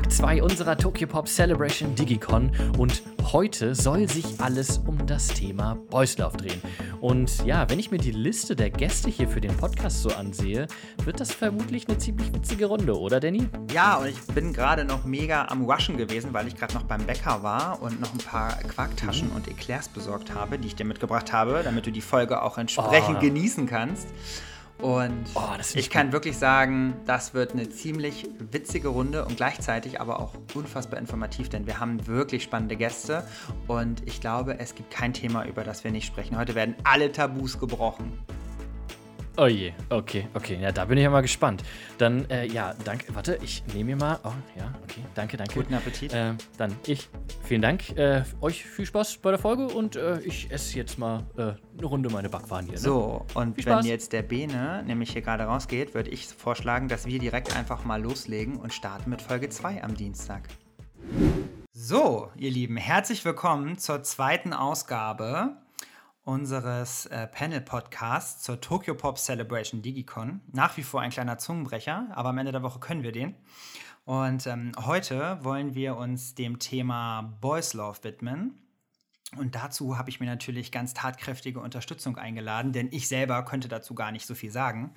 Tag 2 unserer Tokyo Pop Celebration Digicon und heute soll sich alles um das Thema Boys Love drehen. Und ja, wenn ich mir die Liste der Gäste hier für den Podcast so ansehe, wird das vermutlich eine ziemlich witzige Runde, oder Danny? Ja, und ich bin gerade noch mega am Waschen gewesen, weil ich gerade noch beim Bäcker war und noch ein paar Quarktaschen mhm. und Eclairs besorgt habe, die ich dir mitgebracht habe, damit du die Folge auch entsprechend oh. genießen kannst. Und oh, ich kann wirklich sagen, das wird eine ziemlich witzige Runde und gleichzeitig aber auch unfassbar informativ, denn wir haben wirklich spannende Gäste und ich glaube, es gibt kein Thema, über das wir nicht sprechen. Heute werden alle Tabus gebrochen. Oh je, okay, okay. Ja, da bin ich ja mal gespannt. Dann, äh, ja, danke. Warte, ich nehme mir mal. Oh, ja, okay. Danke, danke. Guten Appetit. Äh, dann ich. Vielen Dank. Äh, euch viel Spaß bei der Folge und äh, ich esse jetzt mal äh, eine Runde meine Backwaren hier. Ne? So, und wenn jetzt der Bene nämlich hier gerade rausgeht, würde ich vorschlagen, dass wir direkt einfach mal loslegen und starten mit Folge 2 am Dienstag. So, ihr Lieben, herzlich willkommen zur zweiten Ausgabe unseres äh, Panel-Podcasts zur Tokyo Pop Celebration Digicon. Nach wie vor ein kleiner Zungenbrecher, aber am Ende der Woche können wir den. Und ähm, heute wollen wir uns dem Thema Boys Love widmen. Und dazu habe ich mir natürlich ganz tatkräftige Unterstützung eingeladen, denn ich selber könnte dazu gar nicht so viel sagen.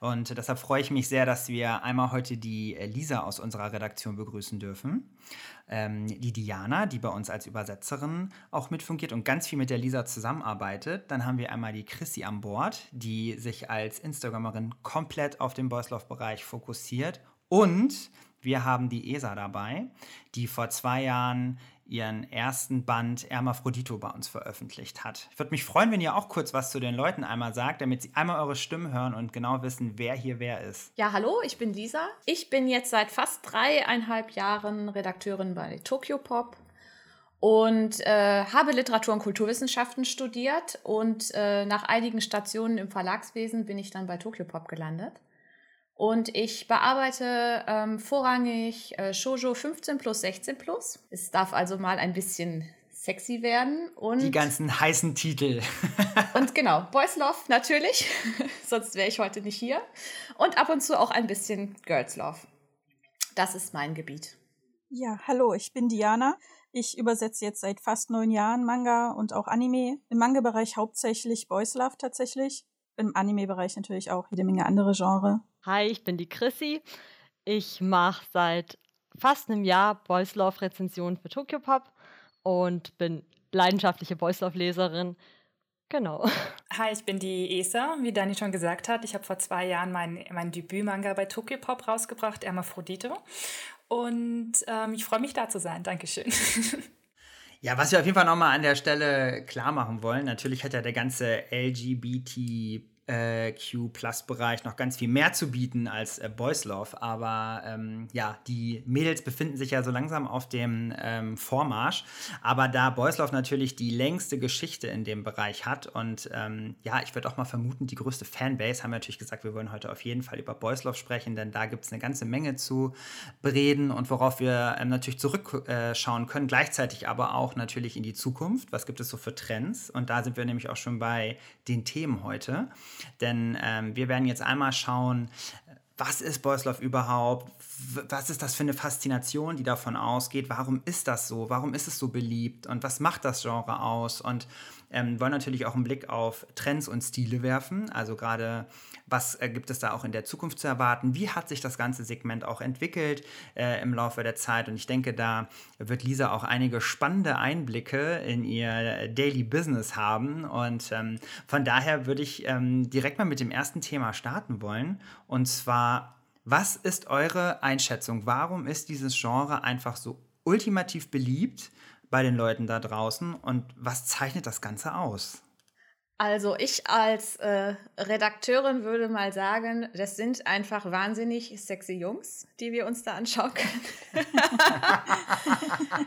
Und deshalb freue ich mich sehr, dass wir einmal heute die äh, Lisa aus unserer Redaktion begrüßen dürfen. Ähm, die Diana, die bei uns als Übersetzerin auch mitfungiert und ganz viel mit der Lisa zusammenarbeitet. Dann haben wir einmal die Chrissy an Bord, die sich als Instagramerin komplett auf den Boys Love Bereich fokussiert. Und wir haben die ESA dabei, die vor zwei Jahren ihren ersten Band Hermaphrodito bei uns veröffentlicht hat. Ich würde mich freuen, wenn ihr auch kurz was zu den Leuten einmal sagt, damit sie einmal eure Stimmen hören und genau wissen, wer hier wer ist. Ja, hallo, ich bin Lisa. Ich bin jetzt seit fast dreieinhalb Jahren Redakteurin bei Tokyo Pop und äh, habe Literatur- und Kulturwissenschaften studiert und äh, nach einigen Stationen im Verlagswesen bin ich dann bei Tokyo Pop gelandet. Und ich bearbeite ähm, vorrangig äh, Shoujo 15 plus 16 plus. Es darf also mal ein bisschen sexy werden. Und Die ganzen heißen Titel. und genau, Boys Love natürlich, sonst wäre ich heute nicht hier. Und ab und zu auch ein bisschen Girls Love. Das ist mein Gebiet. Ja, hallo, ich bin Diana. Ich übersetze jetzt seit fast neun Jahren Manga und auch Anime. Im Manga-Bereich hauptsächlich Boys Love tatsächlich. Im Anime-Bereich natürlich auch jede Menge andere Genre. Hi, ich bin die Chrissy. Ich mache seit fast einem Jahr Boys Love Rezensionen für Tokyo Pop und bin leidenschaftliche Boys Love Leserin. Genau. Hi, ich bin die Esa, wie Dani schon gesagt hat. Ich habe vor zwei Jahren mein, mein Debütmanga bei Tokyo Pop rausgebracht, Hermaphrodito. Und ähm, ich freue mich da zu sein. Dankeschön. Ja, was wir auf jeden Fall nochmal an der Stelle klar machen wollen, natürlich hat ja der ganze LGBT äh, Q-Plus-Bereich noch ganz viel mehr zu bieten als äh, Boys Love. Aber ähm, ja, die Mädels befinden sich ja so langsam auf dem ähm, Vormarsch. Aber da Boys Love natürlich die längste Geschichte in dem Bereich hat und ähm, ja, ich würde auch mal vermuten, die größte Fanbase, haben wir natürlich gesagt, wir wollen heute auf jeden Fall über Boys Love sprechen, denn da gibt es eine ganze Menge zu bereden und worauf wir ähm, natürlich zurückschauen äh, können, gleichzeitig aber auch natürlich in die Zukunft. Was gibt es so für Trends? Und da sind wir nämlich auch schon bei den Themen heute. Denn ähm, wir werden jetzt einmal schauen, was ist Boys Love überhaupt? Was ist das für eine Faszination, die davon ausgeht? Warum ist das so? Warum ist es so beliebt? Und was macht das Genre aus? Und ähm, wollen natürlich auch einen Blick auf Trends und Stile werfen. Also gerade, was äh, gibt es da auch in der Zukunft zu erwarten? Wie hat sich das ganze Segment auch entwickelt äh, im Laufe der Zeit? Und ich denke, da wird Lisa auch einige spannende Einblicke in ihr Daily Business haben. Und ähm, von daher würde ich ähm, direkt mal mit dem ersten Thema starten wollen. Und zwar, was ist eure Einschätzung? Warum ist dieses Genre einfach so ultimativ beliebt? Bei den Leuten da draußen und was zeichnet das Ganze aus? Also ich als äh, Redakteurin würde mal sagen, das sind einfach wahnsinnig sexy Jungs, die wir uns da anschauen können.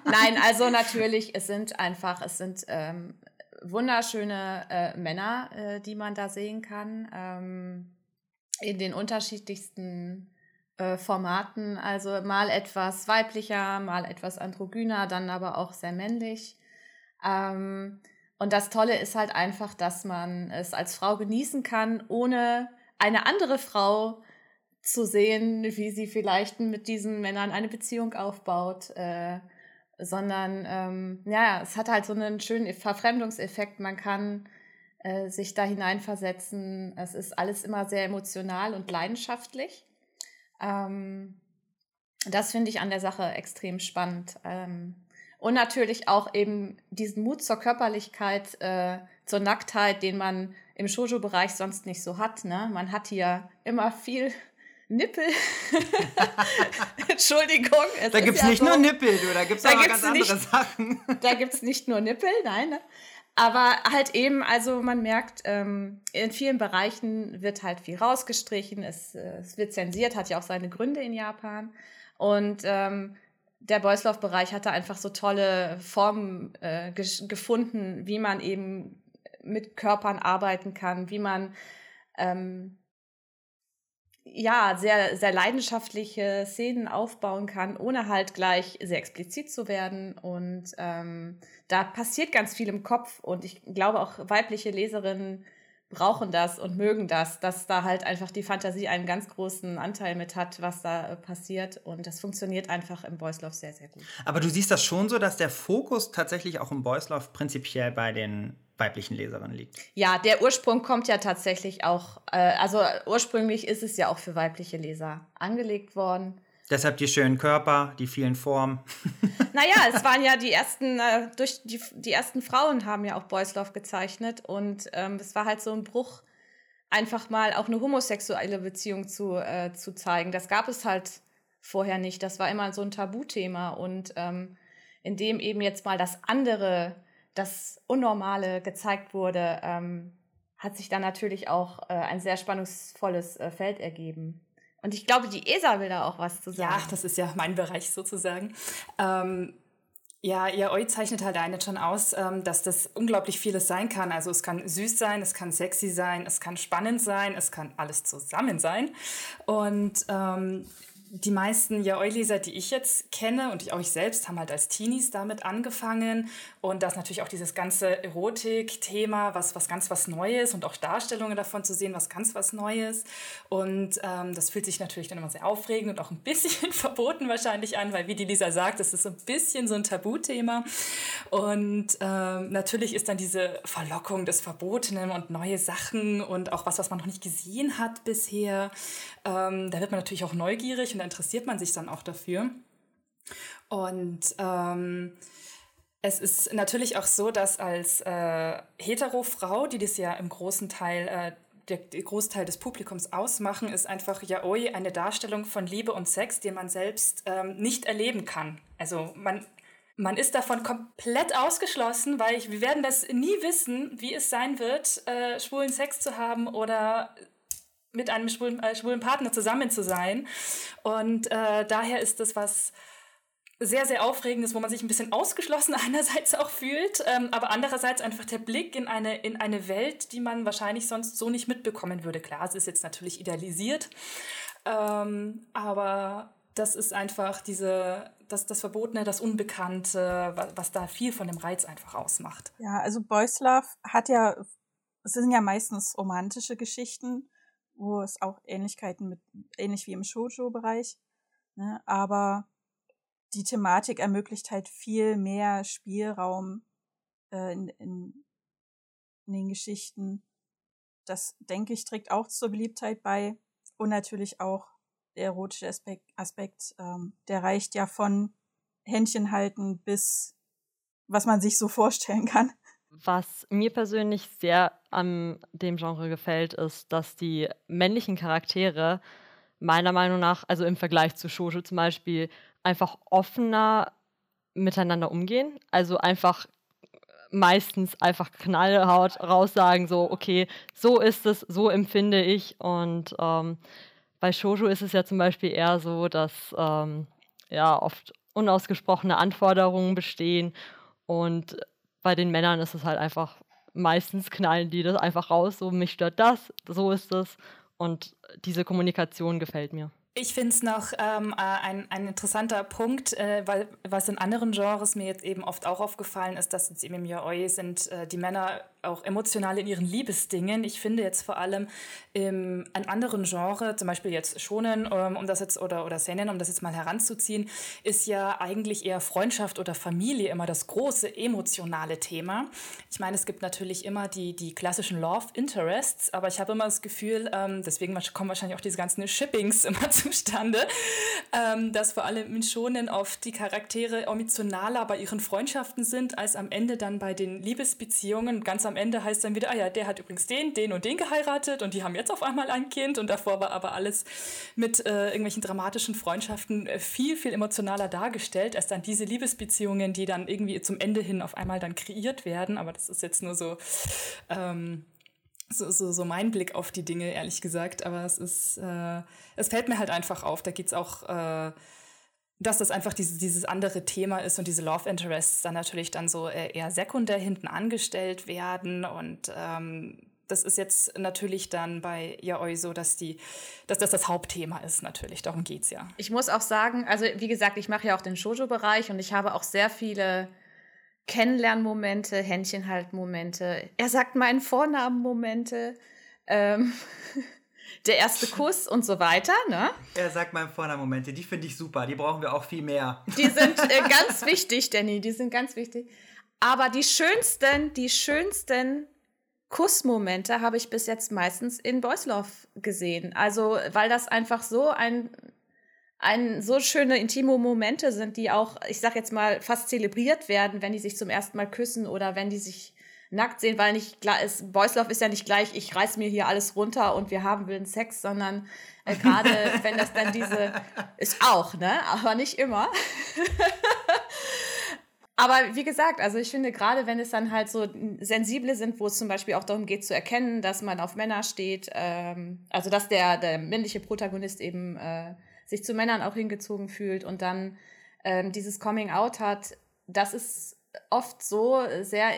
Nein, also natürlich, es sind einfach, es sind ähm, wunderschöne äh, Männer, äh, die man da sehen kann, ähm, in den unterschiedlichsten äh, Formaten. Also mal etwas weiblicher, mal etwas androgyner, dann aber auch sehr männlich. Ähm, und das Tolle ist halt einfach, dass man es als Frau genießen kann, ohne eine andere Frau zu sehen, wie sie vielleicht mit diesen Männern eine Beziehung aufbaut, äh, sondern ähm, ja, es hat halt so einen schönen Verfremdungseffekt. Man kann äh, sich da hineinversetzen. Es ist alles immer sehr emotional und leidenschaftlich. Ähm, das finde ich an der Sache extrem spannend. Ähm, und natürlich auch eben diesen Mut zur Körperlichkeit, äh, zur Nacktheit, den man im Shoujo-Bereich sonst nicht so hat. Ne? Man hat hier immer viel Nippel. Entschuldigung. da gibt es ja nicht so, nur Nippel, du, da gibt es auch ganz andere Sachen. da gibt es nicht nur Nippel, nein. Ne? Aber halt eben, also man merkt, ähm, in vielen Bereichen wird halt viel rausgestrichen, es, äh, es wird zensiert, hat ja auch seine Gründe in Japan. Und ähm, der Boyslauf-Bereich hatte einfach so tolle Formen äh, gefunden, wie man eben mit Körpern arbeiten kann, wie man ähm, ja sehr, sehr leidenschaftliche Szenen aufbauen kann, ohne halt gleich sehr explizit zu werden. Und ähm, da passiert ganz viel im Kopf und ich glaube auch weibliche Leserinnen brauchen das und mögen das, dass da halt einfach die Fantasie einen ganz großen Anteil mit hat, was da äh, passiert. Und das funktioniert einfach im Boys Love sehr, sehr gut. Aber du siehst das schon so, dass der Fokus tatsächlich auch im Boys Love prinzipiell bei den weiblichen Leserinnen liegt. Ja, der Ursprung kommt ja tatsächlich auch, äh, also ursprünglich ist es ja auch für weibliche Leser angelegt worden. Deshalb die schönen Körper, die vielen Formen. Naja, es waren ja die ersten, äh, durch die, die ersten Frauen haben ja auch Love gezeichnet und ähm, es war halt so ein Bruch, einfach mal auch eine homosexuelle Beziehung zu, äh, zu zeigen. Das gab es halt vorher nicht. Das war immer so ein Tabuthema und ähm, indem eben jetzt mal das andere, das Unnormale gezeigt wurde, ähm, hat sich dann natürlich auch äh, ein sehr spannungsvolles äh, Feld ergeben. Und ich glaube, die ESA will da auch was zu sagen. Ja, das ist ja mein Bereich sozusagen. Ähm, ja, ihr euch zeichnet halt eine schon aus, ähm, dass das unglaublich vieles sein kann. Also es kann süß sein, es kann sexy sein, es kann spannend sein, es kann alles zusammen sein. Und ähm, die meisten Yaoi-Leser, die ich jetzt kenne und auch ich selbst, haben halt als Teenies damit angefangen. Und das natürlich auch dieses ganze Erotik-Thema, was, was ganz was Neues und auch Darstellungen davon zu sehen, was ganz was Neues. Und ähm, das fühlt sich natürlich dann immer sehr aufregend und auch ein bisschen verboten wahrscheinlich an, weil wie die Lisa sagt, das ist so ein bisschen so ein Tabuthema. Und ähm, natürlich ist dann diese Verlockung des Verbotenen und neue Sachen und auch was, was man noch nicht gesehen hat bisher. Ähm, da wird man natürlich auch neugierig und da interessiert man sich dann auch dafür. Und ähm, es ist natürlich auch so, dass als äh, Hetero-Frau, die das ja im großen Teil äh, der, Großteil des Publikums ausmachen, ist einfach Yaoi eine Darstellung von Liebe und Sex, den man selbst ähm, nicht erleben kann. Also man, man ist davon komplett ausgeschlossen, weil ich, wir werden das nie wissen, wie es sein wird, äh, schwulen Sex zu haben oder mit einem schwulen, äh, schwulen Partner zusammen zu sein. Und äh, daher ist das was sehr, sehr Aufregendes, wo man sich ein bisschen ausgeschlossen einerseits auch fühlt, ähm, aber andererseits einfach der Blick in eine, in eine Welt, die man wahrscheinlich sonst so nicht mitbekommen würde. Klar, es ist jetzt natürlich idealisiert, ähm, aber das ist einfach diese, das, das Verbotene, das Unbekannte, was, was da viel von dem Reiz einfach ausmacht. Ja, also Boys Love hat ja, es sind ja meistens romantische Geschichten wo es auch Ähnlichkeiten mit, ähnlich wie im Shoujo-Bereich. Ne? Aber die Thematik ermöglicht halt viel mehr Spielraum äh, in, in, in den Geschichten. Das, denke ich, trägt auch zur Beliebtheit bei. Und natürlich auch der erotische Aspekt, Aspekt ähm, der reicht ja von Händchen halten bis was man sich so vorstellen kann. Was mir persönlich sehr an dem Genre gefällt, ist, dass die männlichen Charaktere meiner Meinung nach, also im Vergleich zu Shoujo zum Beispiel, einfach offener miteinander umgehen. Also einfach meistens einfach Knallhaut raussagen, so, okay, so ist es, so empfinde ich. Und ähm, bei Shoujo ist es ja zum Beispiel eher so, dass ähm, ja oft unausgesprochene Anforderungen bestehen und bei den Männern ist es halt einfach, meistens knallen die das einfach raus, so mich stört das, so ist es. Und diese Kommunikation gefällt mir. Ich finde es noch ähm, äh, ein, ein interessanter Punkt, äh, weil was in anderen Genres mir jetzt eben oft auch aufgefallen ist, dass jetzt eben im Yaoi sind äh, die Männer auch emotional in ihren Liebesdingen. Ich finde jetzt vor allem im an anderen Genre, zum Beispiel jetzt Schonen, ähm, um das jetzt oder oder Seinen, um das jetzt mal heranzuziehen, ist ja eigentlich eher Freundschaft oder Familie immer das große emotionale Thema. Ich meine, es gibt natürlich immer die die klassischen Love Interests, aber ich habe immer das Gefühl, ähm, deswegen kommen wahrscheinlich auch diese ganzen Shippings immer zustande, ähm, dass vor allem in Schonen oft die Charaktere emotionaler bei ihren Freundschaften sind als am Ende dann bei den Liebesbeziehungen. Ganz am Ende heißt dann wieder, ah ja, der hat übrigens den, den und den geheiratet und die haben jetzt auf einmal ein Kind und davor war aber alles mit äh, irgendwelchen dramatischen Freundschaften äh, viel, viel emotionaler dargestellt, als dann diese Liebesbeziehungen, die dann irgendwie zum Ende hin auf einmal dann kreiert werden. Aber das ist jetzt nur so, ähm, so, so, so mein Blick auf die Dinge, ehrlich gesagt. Aber es ist, äh, es fällt mir halt einfach auf. Da geht es auch äh, dass das einfach dieses, dieses andere Thema ist und diese Love Interests dann natürlich dann so äh, eher sekundär hinten angestellt werden. Und ähm, das ist jetzt natürlich dann bei Yaoi so, dass, die, dass das das Hauptthema ist natürlich. Darum geht es ja. Ich muss auch sagen, also wie gesagt, ich mache ja auch den Shoujo-Bereich und ich habe auch sehr viele Kennenlernmomente, Händchenhaltmomente, er sagt meinen Vornamen-Momente. Ähm der erste Kuss und so weiter. Ne? Er sagt meinem Vornamen Momente, die finde ich super, die brauchen wir auch viel mehr. Die sind äh, ganz wichtig, Danny, die sind ganz wichtig. Aber die schönsten, die schönsten Kussmomente habe ich bis jetzt meistens in Boys Love gesehen. Also, weil das einfach so ein, ein so schöne intime Momente sind, die auch, ich sag jetzt mal, fast zelebriert werden, wenn die sich zum ersten Mal küssen oder wenn die sich nackt sehen, weil nicht klar ist, Boys Love ist ja nicht gleich, ich reiß mir hier alles runter und wir haben wilden Sex, sondern äh, gerade wenn das dann diese ist auch, ne? Aber nicht immer. Aber wie gesagt, also ich finde, gerade wenn es dann halt so sensible sind, wo es zum Beispiel auch darum geht zu erkennen, dass man auf Männer steht, ähm, also dass der, der männliche Protagonist eben äh, sich zu Männern auch hingezogen fühlt und dann ähm, dieses Coming Out hat, das ist oft so sehr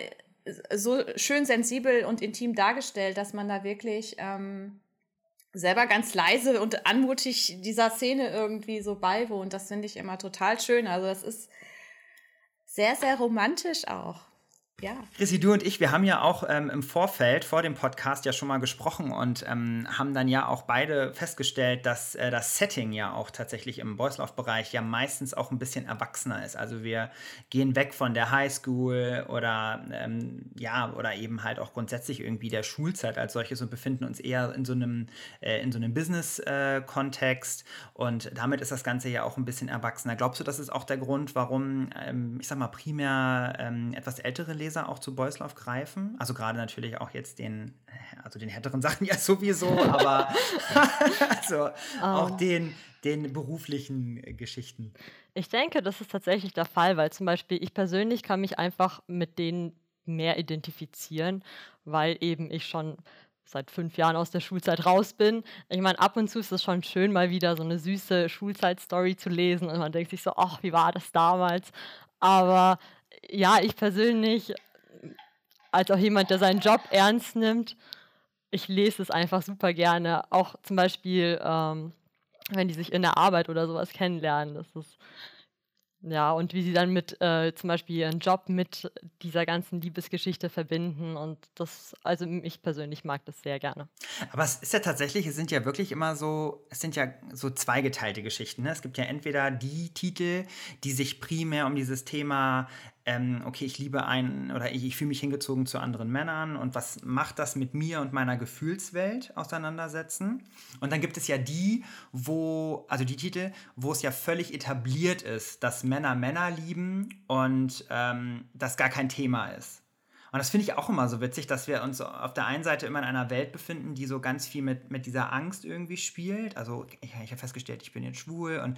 so schön sensibel und intim dargestellt, dass man da wirklich ähm, selber ganz leise und anmutig dieser Szene irgendwie so beiwohnt. Das finde ich immer total schön. Also das ist sehr, sehr romantisch auch. Ja. Chrissy, du und ich, wir haben ja auch ähm, im Vorfeld vor dem Podcast ja schon mal gesprochen und ähm, haben dann ja auch beide festgestellt, dass äh, das Setting ja auch tatsächlich im Boyslauf-Bereich ja meistens auch ein bisschen erwachsener ist. Also wir gehen weg von der Highschool oder ähm, ja, oder eben halt auch grundsätzlich irgendwie der Schulzeit als solches und befinden uns eher in so einem, äh, in so einem Business-Kontext äh, und damit ist das Ganze ja auch ein bisschen erwachsener. Glaubst du, das ist auch der Grund, warum, ähm, ich sag mal, primär ähm, etwas ältere Leser Leser auch zu Love greifen. Also gerade natürlich auch jetzt den, also den härteren Sachen ja sowieso, aber also oh. auch den, den beruflichen Geschichten. Ich denke, das ist tatsächlich der Fall, weil zum Beispiel ich persönlich kann mich einfach mit denen mehr identifizieren, weil eben ich schon seit fünf Jahren aus der Schulzeit raus bin. Ich meine, ab und zu ist es schon schön, mal wieder so eine süße Schulzeit-Story zu lesen und man denkt sich so, ach, wie war das damals? Aber ja, ich persönlich, als auch jemand, der seinen Job ernst nimmt, ich lese es einfach super gerne. Auch zum Beispiel, ähm, wenn die sich in der Arbeit oder sowas kennenlernen. Das ist ja, und wie sie dann mit äh, zum Beispiel ihren Job mit dieser ganzen Liebesgeschichte verbinden. Und das, also ich persönlich mag das sehr gerne. Aber es ist ja tatsächlich, es sind ja wirklich immer so, es sind ja so zweigeteilte Geschichten. Ne? Es gibt ja entweder die Titel, die sich primär um dieses Thema ähm, okay, ich liebe einen oder ich, ich fühle mich hingezogen zu anderen Männern und was macht das mit mir und meiner Gefühlswelt auseinandersetzen. Und dann gibt es ja die, wo, also die Titel, wo es ja völlig etabliert ist, dass Männer Männer lieben und ähm, das gar kein Thema ist. Und das finde ich auch immer so witzig, dass wir uns auf der einen Seite immer in einer Welt befinden, die so ganz viel mit, mit dieser Angst irgendwie spielt. Also ich, ich habe festgestellt, ich bin jetzt schwul und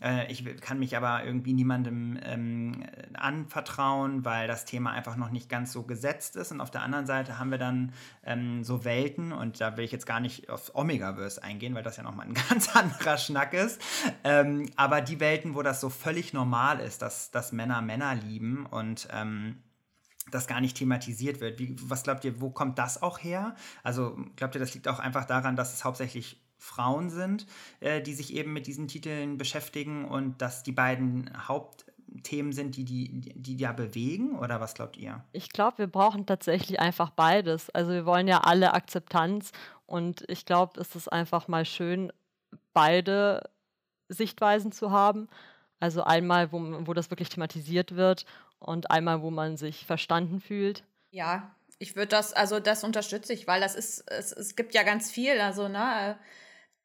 äh, ich kann mich aber irgendwie niemandem ähm, anvertrauen, weil das Thema einfach noch nicht ganz so gesetzt ist. Und auf der anderen Seite haben wir dann ähm, so Welten, und da will ich jetzt gar nicht aufs Omega-Verse eingehen, weil das ja nochmal ein ganz anderer Schnack ist. Ähm, aber die Welten, wo das so völlig normal ist, dass, dass Männer Männer lieben und ähm, das gar nicht thematisiert wird. Wie, was glaubt ihr, wo kommt das auch her? Also glaubt ihr, das liegt auch einfach daran, dass es hauptsächlich Frauen sind, äh, die sich eben mit diesen Titeln beschäftigen und dass die beiden Haupt Themen sind, die die, die ja bewegen? Oder was glaubt ihr? Ich glaube, wir brauchen tatsächlich einfach beides. Also wir wollen ja alle Akzeptanz und ich glaube, es ist einfach mal schön, beide Sichtweisen zu haben. Also einmal, wo, wo das wirklich thematisiert wird und einmal, wo man sich verstanden fühlt. Ja, ich würde das, also das unterstütze ich, weil das ist, es, es gibt ja ganz viel. Also, ne,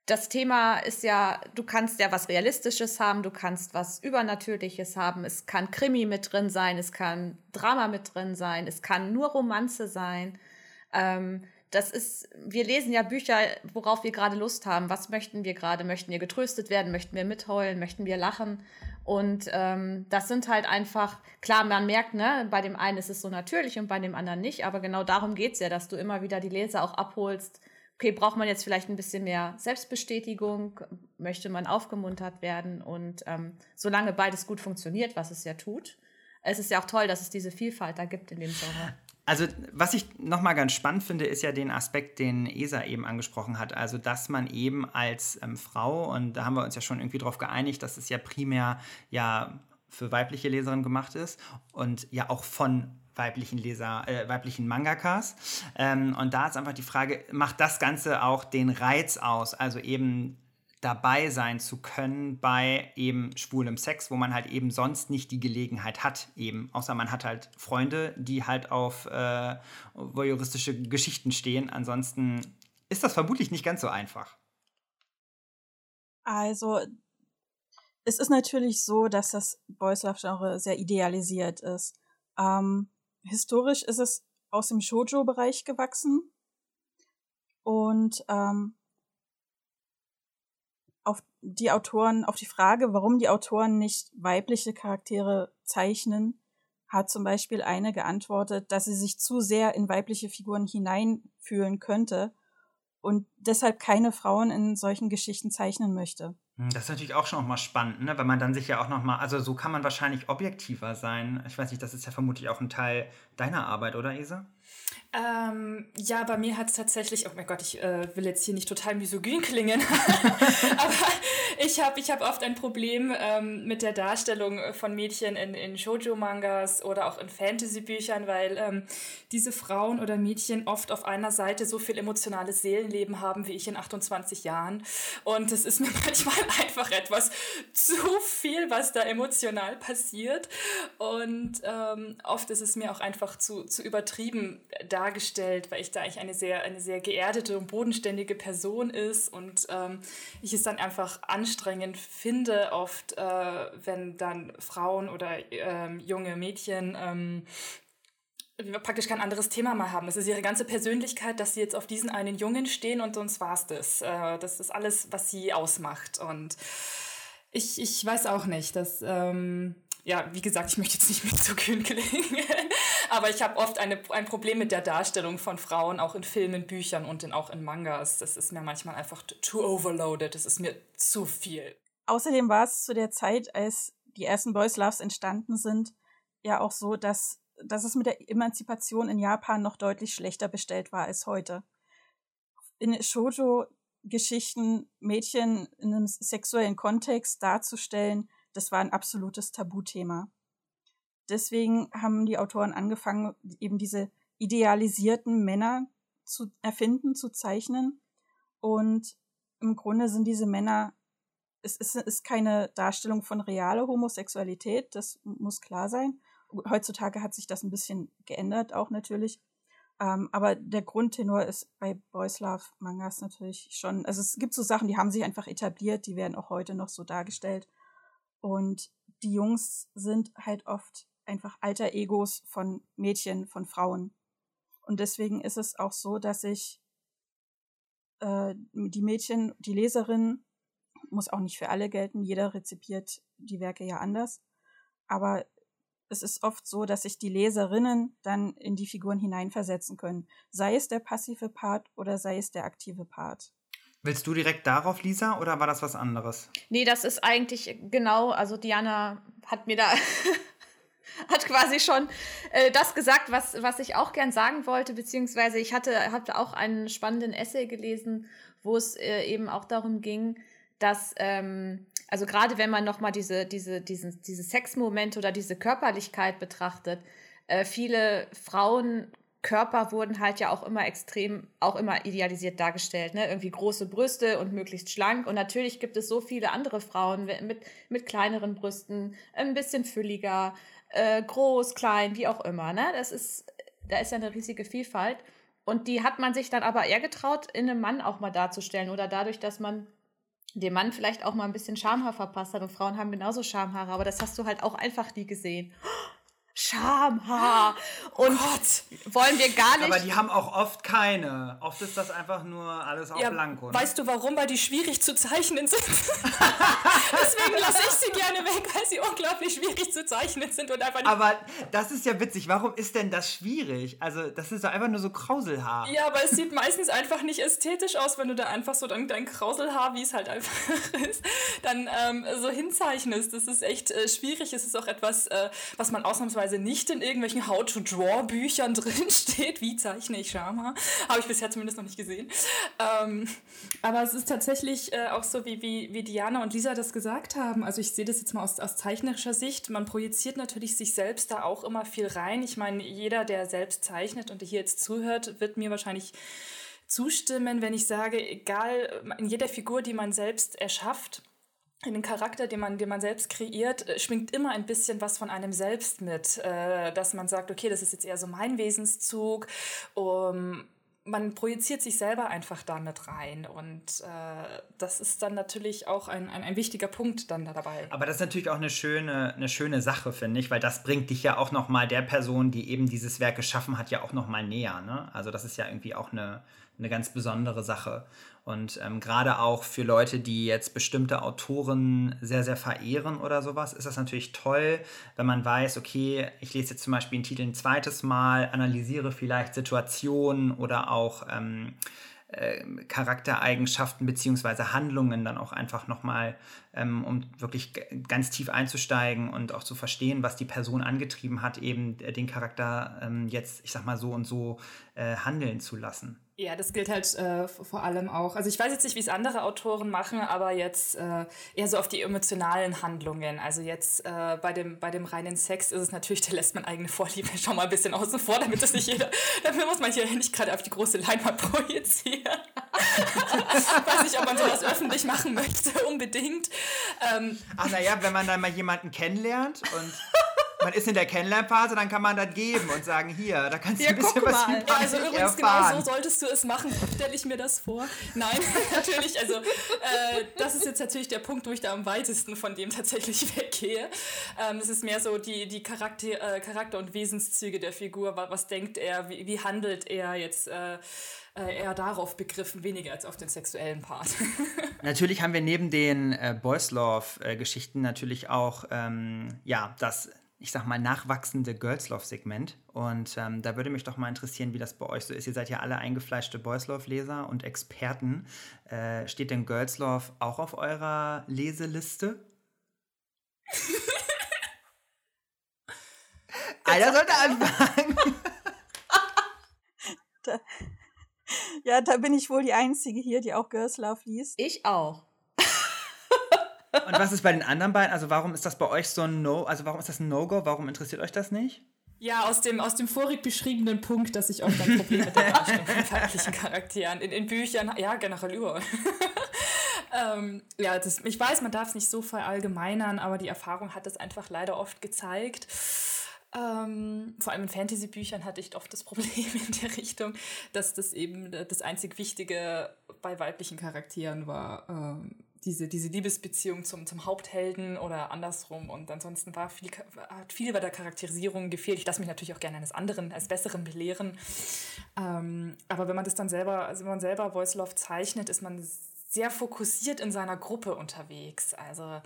das Thema ist ja, du kannst ja was Realistisches haben, du kannst was Übernatürliches haben. Es kann Krimi mit drin sein, es kann Drama mit drin sein, es kann nur Romanze sein. Ähm, das ist, wir lesen ja Bücher, worauf wir gerade Lust haben. Was möchten wir gerade? Möchten wir getröstet werden? Möchten wir mitheulen? Möchten wir lachen? Und ähm, das sind halt einfach, klar, man merkt, ne, bei dem einen ist es so natürlich und bei dem anderen nicht, aber genau darum geht es ja, dass du immer wieder die Leser auch abholst. Okay, braucht man jetzt vielleicht ein bisschen mehr Selbstbestätigung? Möchte man aufgemuntert werden? Und ähm, solange beides gut funktioniert, was es ja tut, es ist ja auch toll, dass es diese Vielfalt da gibt in dem Genre. Also, was ich nochmal ganz spannend finde, ist ja den Aspekt, den Esa eben angesprochen hat. Also, dass man eben als ähm, Frau, und da haben wir uns ja schon irgendwie darauf geeinigt, dass es ja primär ja für weibliche Leserinnen gemacht ist und ja auch von weiblichen Leser, äh, weiblichen Mangakas. Ähm, und da ist einfach die Frage, macht das Ganze auch den Reiz aus? Also eben dabei sein zu können bei eben schwulem Sex, wo man halt eben sonst nicht die Gelegenheit hat, eben. Außer man hat halt Freunde, die halt auf äh, voyeuristische Geschichten stehen. Ansonsten ist das vermutlich nicht ganz so einfach. Also, es ist natürlich so, dass das Boys Love Genre sehr idealisiert ist. Ähm, historisch ist es aus dem Shoujo-Bereich gewachsen. Und ähm, die Autoren, auf die Frage, warum die Autoren nicht weibliche Charaktere zeichnen, hat zum Beispiel eine geantwortet, dass sie sich zu sehr in weibliche Figuren hineinfühlen könnte und deshalb keine Frauen in solchen Geschichten zeichnen möchte. Hm, das ist natürlich auch schon noch mal spannend, ne? weil man dann sich ja auch noch mal, also so kann man wahrscheinlich objektiver sein. Ich weiß nicht, das ist ja vermutlich auch ein Teil deiner Arbeit, oder Isa? Ähm, ja, bei mir hat es tatsächlich, oh mein Gott, ich äh, will jetzt hier nicht total misogyn klingen, aber ich habe ich hab oft ein Problem ähm, mit der Darstellung von Mädchen in, in Shoujo-Mangas oder auch in Fantasy-Büchern, weil ähm, diese Frauen oder Mädchen oft auf einer Seite so viel emotionales Seelenleben haben wie ich in 28 Jahren. Und es ist mir manchmal einfach etwas zu viel, was da emotional passiert. Und ähm, oft ist es mir auch einfach zu, zu übertrieben dargestellt, weil ich da eigentlich eine sehr, eine sehr geerdete und bodenständige Person ist und ähm, ich es dann einfach anstrengend finde, oft, äh, wenn dann Frauen oder ähm, junge Mädchen ähm, praktisch kein anderes Thema mehr haben. Es ist ihre ganze Persönlichkeit, dass sie jetzt auf diesen einen Jungen stehen und sonst war es das. Äh, das ist alles, was sie ausmacht. Und ich, ich weiß auch nicht, dass, ähm, ja, wie gesagt, ich möchte jetzt nicht mehr so kühn klingen, aber ich habe oft eine, ein Problem mit der Darstellung von Frauen, auch in Filmen, Büchern und in, auch in Mangas. Das ist mir manchmal einfach too overloaded, das ist mir zu viel. Außerdem war es zu der Zeit, als die ersten Boys Loves entstanden sind, ja auch so, dass dass es mit der Emanzipation in Japan noch deutlich schlechter bestellt war als heute. In Shoujo-Geschichten Mädchen in einem sexuellen Kontext darzustellen, das war ein absolutes Tabuthema. Deswegen haben die Autoren angefangen, eben diese idealisierten Männer zu erfinden, zu zeichnen. Und im Grunde sind diese Männer, es ist, ist keine Darstellung von realer Homosexualität, das muss klar sein, Heutzutage hat sich das ein bisschen geändert, auch natürlich. Ähm, aber der Grundtenor ist bei Boys Love Mangas natürlich schon, also es gibt so Sachen, die haben sich einfach etabliert, die werden auch heute noch so dargestellt. Und die Jungs sind halt oft einfach alter Egos von Mädchen, von Frauen. Und deswegen ist es auch so, dass ich äh, die Mädchen, die Leserin, muss auch nicht für alle gelten, jeder rezipiert die Werke ja anders. Aber es ist oft so, dass sich die Leserinnen dann in die Figuren hineinversetzen können. Sei es der passive Part oder sei es der aktive Part. Willst du direkt darauf, Lisa, oder war das was anderes? Nee, das ist eigentlich genau, also Diana hat mir da hat quasi schon äh, das gesagt, was, was ich auch gern sagen wollte, beziehungsweise ich hatte, hatte auch einen spannenden Essay gelesen, wo es äh, eben auch darum ging, dass ähm, also gerade wenn man nochmal diese, diese, diesen, diese Sexmoment oder diese Körperlichkeit betrachtet, äh, viele Frauenkörper wurden halt ja auch immer extrem, auch immer idealisiert dargestellt. Ne? Irgendwie große Brüste und möglichst schlank. Und natürlich gibt es so viele andere Frauen mit, mit kleineren Brüsten, ein bisschen fülliger, äh, groß, klein, wie auch immer. Ne? Das ist, da ist ja eine riesige Vielfalt. Und die hat man sich dann aber eher getraut, in einem Mann auch mal darzustellen. Oder dadurch, dass man dem Mann vielleicht auch mal ein bisschen Schamhaar verpasst hat. Und Frauen haben genauso Schamhaare, aber das hast du halt auch einfach nie gesehen. Schamhaar. Und Gott. wollen wir gar nicht. Aber die haben auch oft keine. Oft ist das einfach nur alles auf ja, Blanko. Ne? Weißt du warum? Weil die schwierig zu zeichnen sind. Deswegen lasse ich sie gerne weg, weil sie unglaublich schwierig zu zeichnen sind und einfach nicht. Aber das ist ja witzig. Warum ist denn das schwierig? Also, das ist doch einfach nur so Krauselhaar. Ja, aber es sieht meistens einfach nicht ästhetisch aus, wenn du da einfach so dein, dein Krauselhaar, wie es halt einfach ist, dann ähm, so hinzeichnest. Das ist echt äh, schwierig. Es ist auch etwas, äh, was man ausnahmsweise beispielsweise nicht in irgendwelchen How-to-Draw-Büchern drinsteht. Wie zeichne ich Schama? Habe ich bisher zumindest noch nicht gesehen. Ähm, aber es ist tatsächlich äh, auch so, wie, wie, wie Diana und Lisa das gesagt haben. Also ich sehe das jetzt mal aus, aus zeichnerischer Sicht. Man projiziert natürlich sich selbst da auch immer viel rein. Ich meine, jeder, der selbst zeichnet und hier jetzt zuhört, wird mir wahrscheinlich zustimmen, wenn ich sage, egal, in jeder Figur, die man selbst erschafft, in den Charakter, den man, den man selbst kreiert, äh, schwingt immer ein bisschen was von einem selbst mit, äh, dass man sagt, okay, das ist jetzt eher so mein Wesenszug. Um, man projiziert sich selber einfach damit rein und äh, das ist dann natürlich auch ein, ein, ein, wichtiger Punkt dann da dabei. Aber das ist natürlich auch eine schöne, eine schöne Sache, finde ich, weil das bringt dich ja auch noch mal der Person, die eben dieses Werk geschaffen hat, ja auch noch mal näher. Ne? Also das ist ja irgendwie auch eine, eine ganz besondere Sache. Und ähm, gerade auch für Leute, die jetzt bestimmte Autoren sehr, sehr verehren oder sowas, ist das natürlich toll, wenn man weiß, okay, ich lese jetzt zum Beispiel einen Titel ein zweites Mal, analysiere vielleicht Situationen oder auch ähm, äh, Charaktereigenschaften beziehungsweise Handlungen dann auch einfach nochmal, ähm, um wirklich ganz tief einzusteigen und auch zu verstehen, was die Person angetrieben hat, eben äh, den Charakter ähm, jetzt, ich sag mal, so und so äh, handeln zu lassen. Ja, das gilt halt äh, vor allem auch. Also ich weiß jetzt nicht, wie es andere Autoren machen, aber jetzt äh, eher so auf die emotionalen Handlungen. Also jetzt äh, bei, dem, bei dem reinen Sex ist es natürlich, da lässt man eigene Vorliebe schon mal ein bisschen außen vor, damit das nicht jeder, dafür muss man hier nicht gerade auf die große Leinwand projizieren. weiß nicht, ob man sowas öffentlich machen möchte, unbedingt. Ähm, Ach naja, wenn man dann mal jemanden kennenlernt und man ist in der Kennenlernphase, dann kann man das geben und sagen, hier, da kannst du ja, ein bisschen was mal. Ja, also übrigens erfahren. genau so solltest du es machen, stelle ich mir das vor. Nein, natürlich, also äh, das ist jetzt natürlich der Punkt, wo ich da am weitesten von dem tatsächlich weggehe. Ähm, es ist mehr so die, die Charakter, äh, Charakter- und Wesenszüge der Figur, was, was denkt er, wie, wie handelt er jetzt äh, äh, eher darauf begriffen, weniger als auf den sexuellen Part. natürlich haben wir neben den äh, Boys Love-Geschichten natürlich auch ähm, ja, das ich sag mal, nachwachsende Girls Love-Segment. Und ähm, da würde mich doch mal interessieren, wie das bei euch so ist. Ihr seid ja alle eingefleischte Boys Love-Leser und Experten. Äh, steht denn Girls Love auch auf eurer Leseliste? Einer sollte anfangen. da, ja, da bin ich wohl die Einzige hier, die auch Girls Love liest. Ich auch. Und was ist bei den anderen beiden? Also warum ist das bei euch so ein No? Also warum ist das ein No-Go? Warum interessiert euch das nicht? Ja, aus dem, aus dem vorig beschriebenen Punkt, dass ich auch ein Problem mit der Darstellung von weiblichen Charakteren in, in Büchern, ja, generell überall. ähm, ja, das, ich weiß, man darf es nicht so verallgemeinern, aber die Erfahrung hat es einfach leider oft gezeigt. Ähm, vor allem in Fantasy-Büchern hatte ich oft das Problem in der Richtung, dass das eben das einzig Wichtige bei weiblichen Charakteren war. Ähm, diese, diese Liebesbeziehung zum, zum Haupthelden oder andersrum. Und ansonsten war viel, hat viel bei der Charakterisierung gefehlt. Ich lasse mich natürlich auch gerne eines anderen, als Besseren belehren. Ähm, aber wenn man das dann selber, also wenn man selber Voice Love zeichnet, ist man sehr fokussiert in seiner Gruppe unterwegs. Also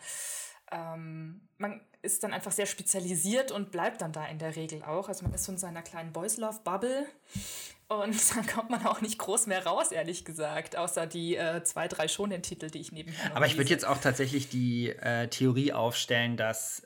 ähm, man ist dann einfach sehr spezialisiert und bleibt dann da in der Regel auch. Also man ist so in seiner kleinen Boys Love Bubble und dann kommt man auch nicht groß mehr raus, ehrlich gesagt, außer die äh, zwei, drei Shonen-Titel, die ich nebenher Aber ich würde jetzt auch tatsächlich die äh, Theorie aufstellen, dass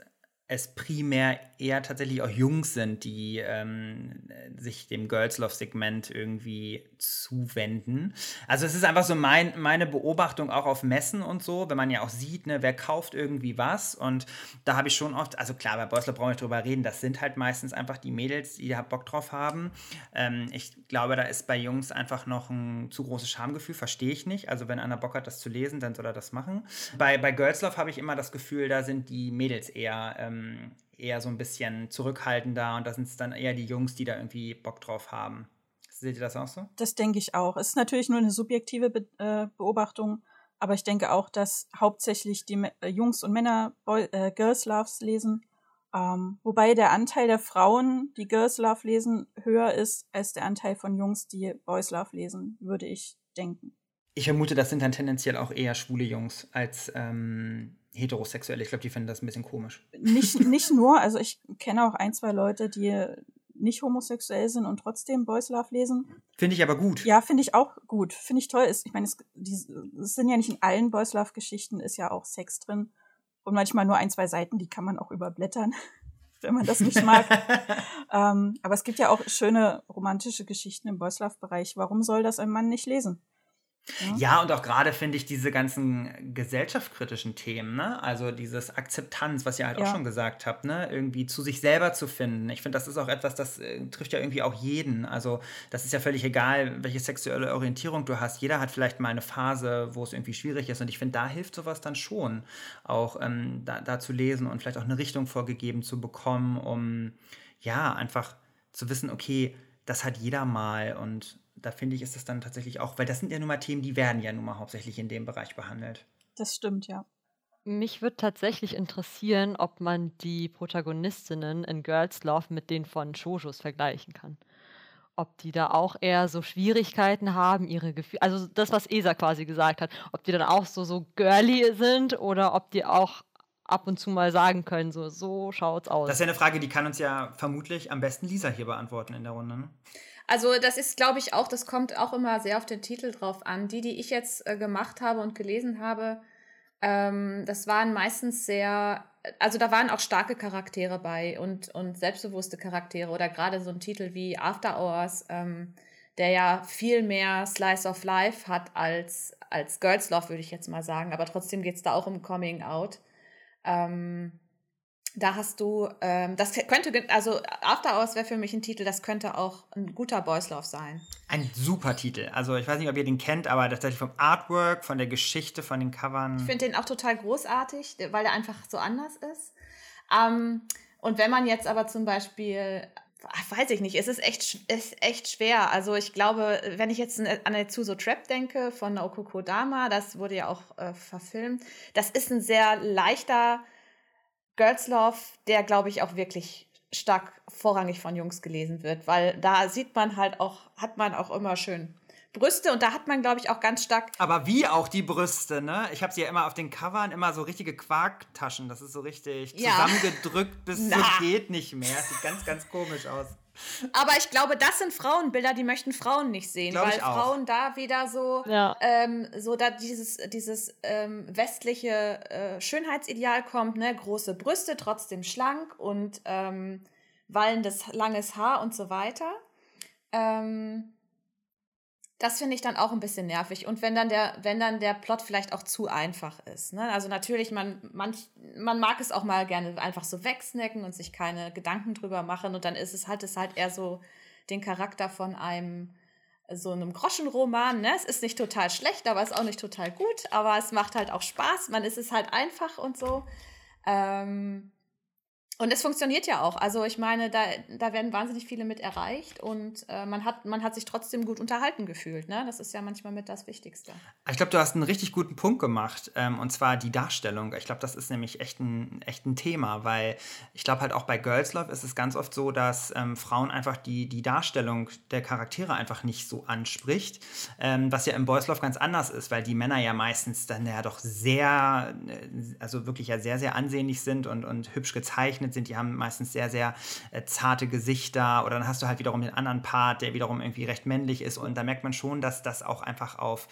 es primär eher tatsächlich auch Jungs sind, die ähm, sich dem Girls Love Segment irgendwie zuwenden. Also es ist einfach so mein, meine Beobachtung auch auf Messen und so, wenn man ja auch sieht, ne, wer kauft irgendwie was und da habe ich schon oft, also klar, bei Boys Love brauchen wir nicht drüber reden, das sind halt meistens einfach die Mädels, die da Bock drauf haben. Ähm, ich glaube, da ist bei Jungs einfach noch ein zu großes Schamgefühl, verstehe ich nicht. Also wenn einer Bock hat, das zu lesen, dann soll er das machen. Bei, bei Girls Love habe ich immer das Gefühl, da sind die Mädels eher ähm, ähm, eher so ein bisschen zurückhaltender und da sind es dann eher die Jungs, die da irgendwie Bock drauf haben. Seht ihr das auch so? Das denke ich auch. Es ist natürlich nur eine subjektive Be äh, Beobachtung, aber ich denke auch, dass hauptsächlich die äh, Jungs und Männer Boy äh, Girls Loves lesen. Ähm, wobei der Anteil der Frauen, die Girls Love lesen, höher ist als der Anteil von Jungs, die Boys Love lesen, würde ich denken. Ich vermute, das sind dann tendenziell auch eher schwule Jungs als ähm, heterosexuelle. Ich glaube, die finden das ein bisschen komisch. Nicht, nicht nur, also ich kenne auch ein, zwei Leute, die nicht homosexuell sind und trotzdem Boys Love lesen. Finde ich aber gut. Ja, finde ich auch gut. Finde ich toll. Ich meine, es, es sind ja nicht in allen Boys Love Geschichten, ist ja auch Sex drin. Und manchmal nur ein, zwei Seiten, die kann man auch überblättern, wenn man das nicht mag. ähm, aber es gibt ja auch schöne romantische Geschichten im Boys Love Bereich. Warum soll das ein Mann nicht lesen? Ja, ja und auch gerade finde ich diese ganzen gesellschaftskritischen Themen, ne? Also dieses Akzeptanz, was ihr halt ja. auch schon gesagt habt, ne? Irgendwie zu sich selber zu finden. Ich finde, das ist auch etwas, das äh, trifft ja irgendwie auch jeden. Also, das ist ja völlig egal, welche sexuelle Orientierung du hast. Jeder hat vielleicht mal eine Phase, wo es irgendwie schwierig ist. Und ich finde, da hilft sowas dann schon, auch ähm, da, da zu lesen und vielleicht auch eine Richtung vorgegeben zu bekommen, um ja, einfach zu wissen, okay, das hat jeder mal und da finde ich, ist das dann tatsächlich auch, weil das sind ja nun mal Themen, die werden ja nun mal hauptsächlich in dem Bereich behandelt. Das stimmt, ja. Mich würde tatsächlich interessieren, ob man die Protagonistinnen in Girls Love mit denen von Shojos vergleichen kann. Ob die da auch eher so Schwierigkeiten haben, ihre Gefühle, also das, was Esa quasi gesagt hat, ob die dann auch so, so girly sind oder ob die auch ab und zu mal sagen können, so, so schaut's aus. Das ist ja eine Frage, die kann uns ja vermutlich am besten Lisa hier beantworten in der Runde. Ne? Also das ist, glaube ich, auch, das kommt auch immer sehr auf den Titel drauf an. Die, die ich jetzt äh, gemacht habe und gelesen habe, ähm, das waren meistens sehr, also da waren auch starke Charaktere bei und, und selbstbewusste Charaktere oder gerade so ein Titel wie After Hours, ähm, der ja viel mehr Slice of Life hat als, als Girls Love, würde ich jetzt mal sagen. Aber trotzdem geht es da auch um Coming Out. Ähm, da hast du, ähm, das könnte, also After Hours wäre für mich ein Titel, das könnte auch ein guter Boys Love sein. Ein super Titel. Also ich weiß nicht, ob ihr den kennt, aber tatsächlich vom Artwork, von der Geschichte, von den Covern. Ich finde den auch total großartig, weil der einfach so anders ist. Ähm, und wenn man jetzt aber zum Beispiel Ach, weiß ich nicht, es ist echt, ist echt schwer. Also ich glaube, wenn ich jetzt an der Zuso Trap denke von Naoko Kodama, das wurde ja auch äh, verfilmt, das ist ein sehr leichter, Girls Love, der glaube ich auch wirklich stark vorrangig von Jungs gelesen wird, weil da sieht man halt auch, hat man auch immer schön Brüste und da hat man, glaube ich, auch ganz stark. Aber wie auch die Brüste, ne? Ich habe sie ja immer auf den Covern immer so richtige Quarktaschen. Das ist so richtig ja. zusammengedrückt bis zum geht nicht mehr. Sieht ganz, ganz komisch aus. Aber ich glaube, das sind Frauenbilder, die möchten Frauen nicht sehen, Glaub weil Frauen da wieder so, ja. ähm, so da dieses, dieses ähm, westliche äh, Schönheitsideal kommt, ne? Große Brüste, trotzdem schlank und ähm, wallendes langes Haar und so weiter. Ähm, das finde ich dann auch ein bisschen nervig. Und wenn dann der, wenn dann der Plot vielleicht auch zu einfach ist. Ne? Also natürlich, man, manch, man mag es auch mal gerne einfach so wegsnacken und sich keine Gedanken drüber machen. Und dann ist es halt, es halt eher so den Charakter von einem so einem Groschenroman. Ne? Es ist nicht total schlecht, aber es ist auch nicht total gut. Aber es macht halt auch Spaß. Man ist es halt einfach und so. Ähm, und es funktioniert ja auch. Also ich meine, da, da werden wahnsinnig viele mit erreicht und äh, man, hat, man hat sich trotzdem gut unterhalten gefühlt. Ne? Das ist ja manchmal mit das Wichtigste. Ich glaube, du hast einen richtig guten Punkt gemacht ähm, und zwar die Darstellung. Ich glaube, das ist nämlich echt ein, echt ein Thema, weil ich glaube halt auch bei Girls Love ist es ganz oft so, dass ähm, Frauen einfach die, die Darstellung der Charaktere einfach nicht so anspricht, ähm, was ja im Boys Love ganz anders ist, weil die Männer ja meistens dann ja doch sehr, äh, also wirklich ja sehr, sehr ansehnlich sind und, und hübsch gezeichnet gezeichnet sind, die haben meistens sehr, sehr äh, zarte Gesichter oder dann hast du halt wiederum den anderen Part, der wiederum irgendwie recht männlich ist und da merkt man schon, dass das auch einfach auf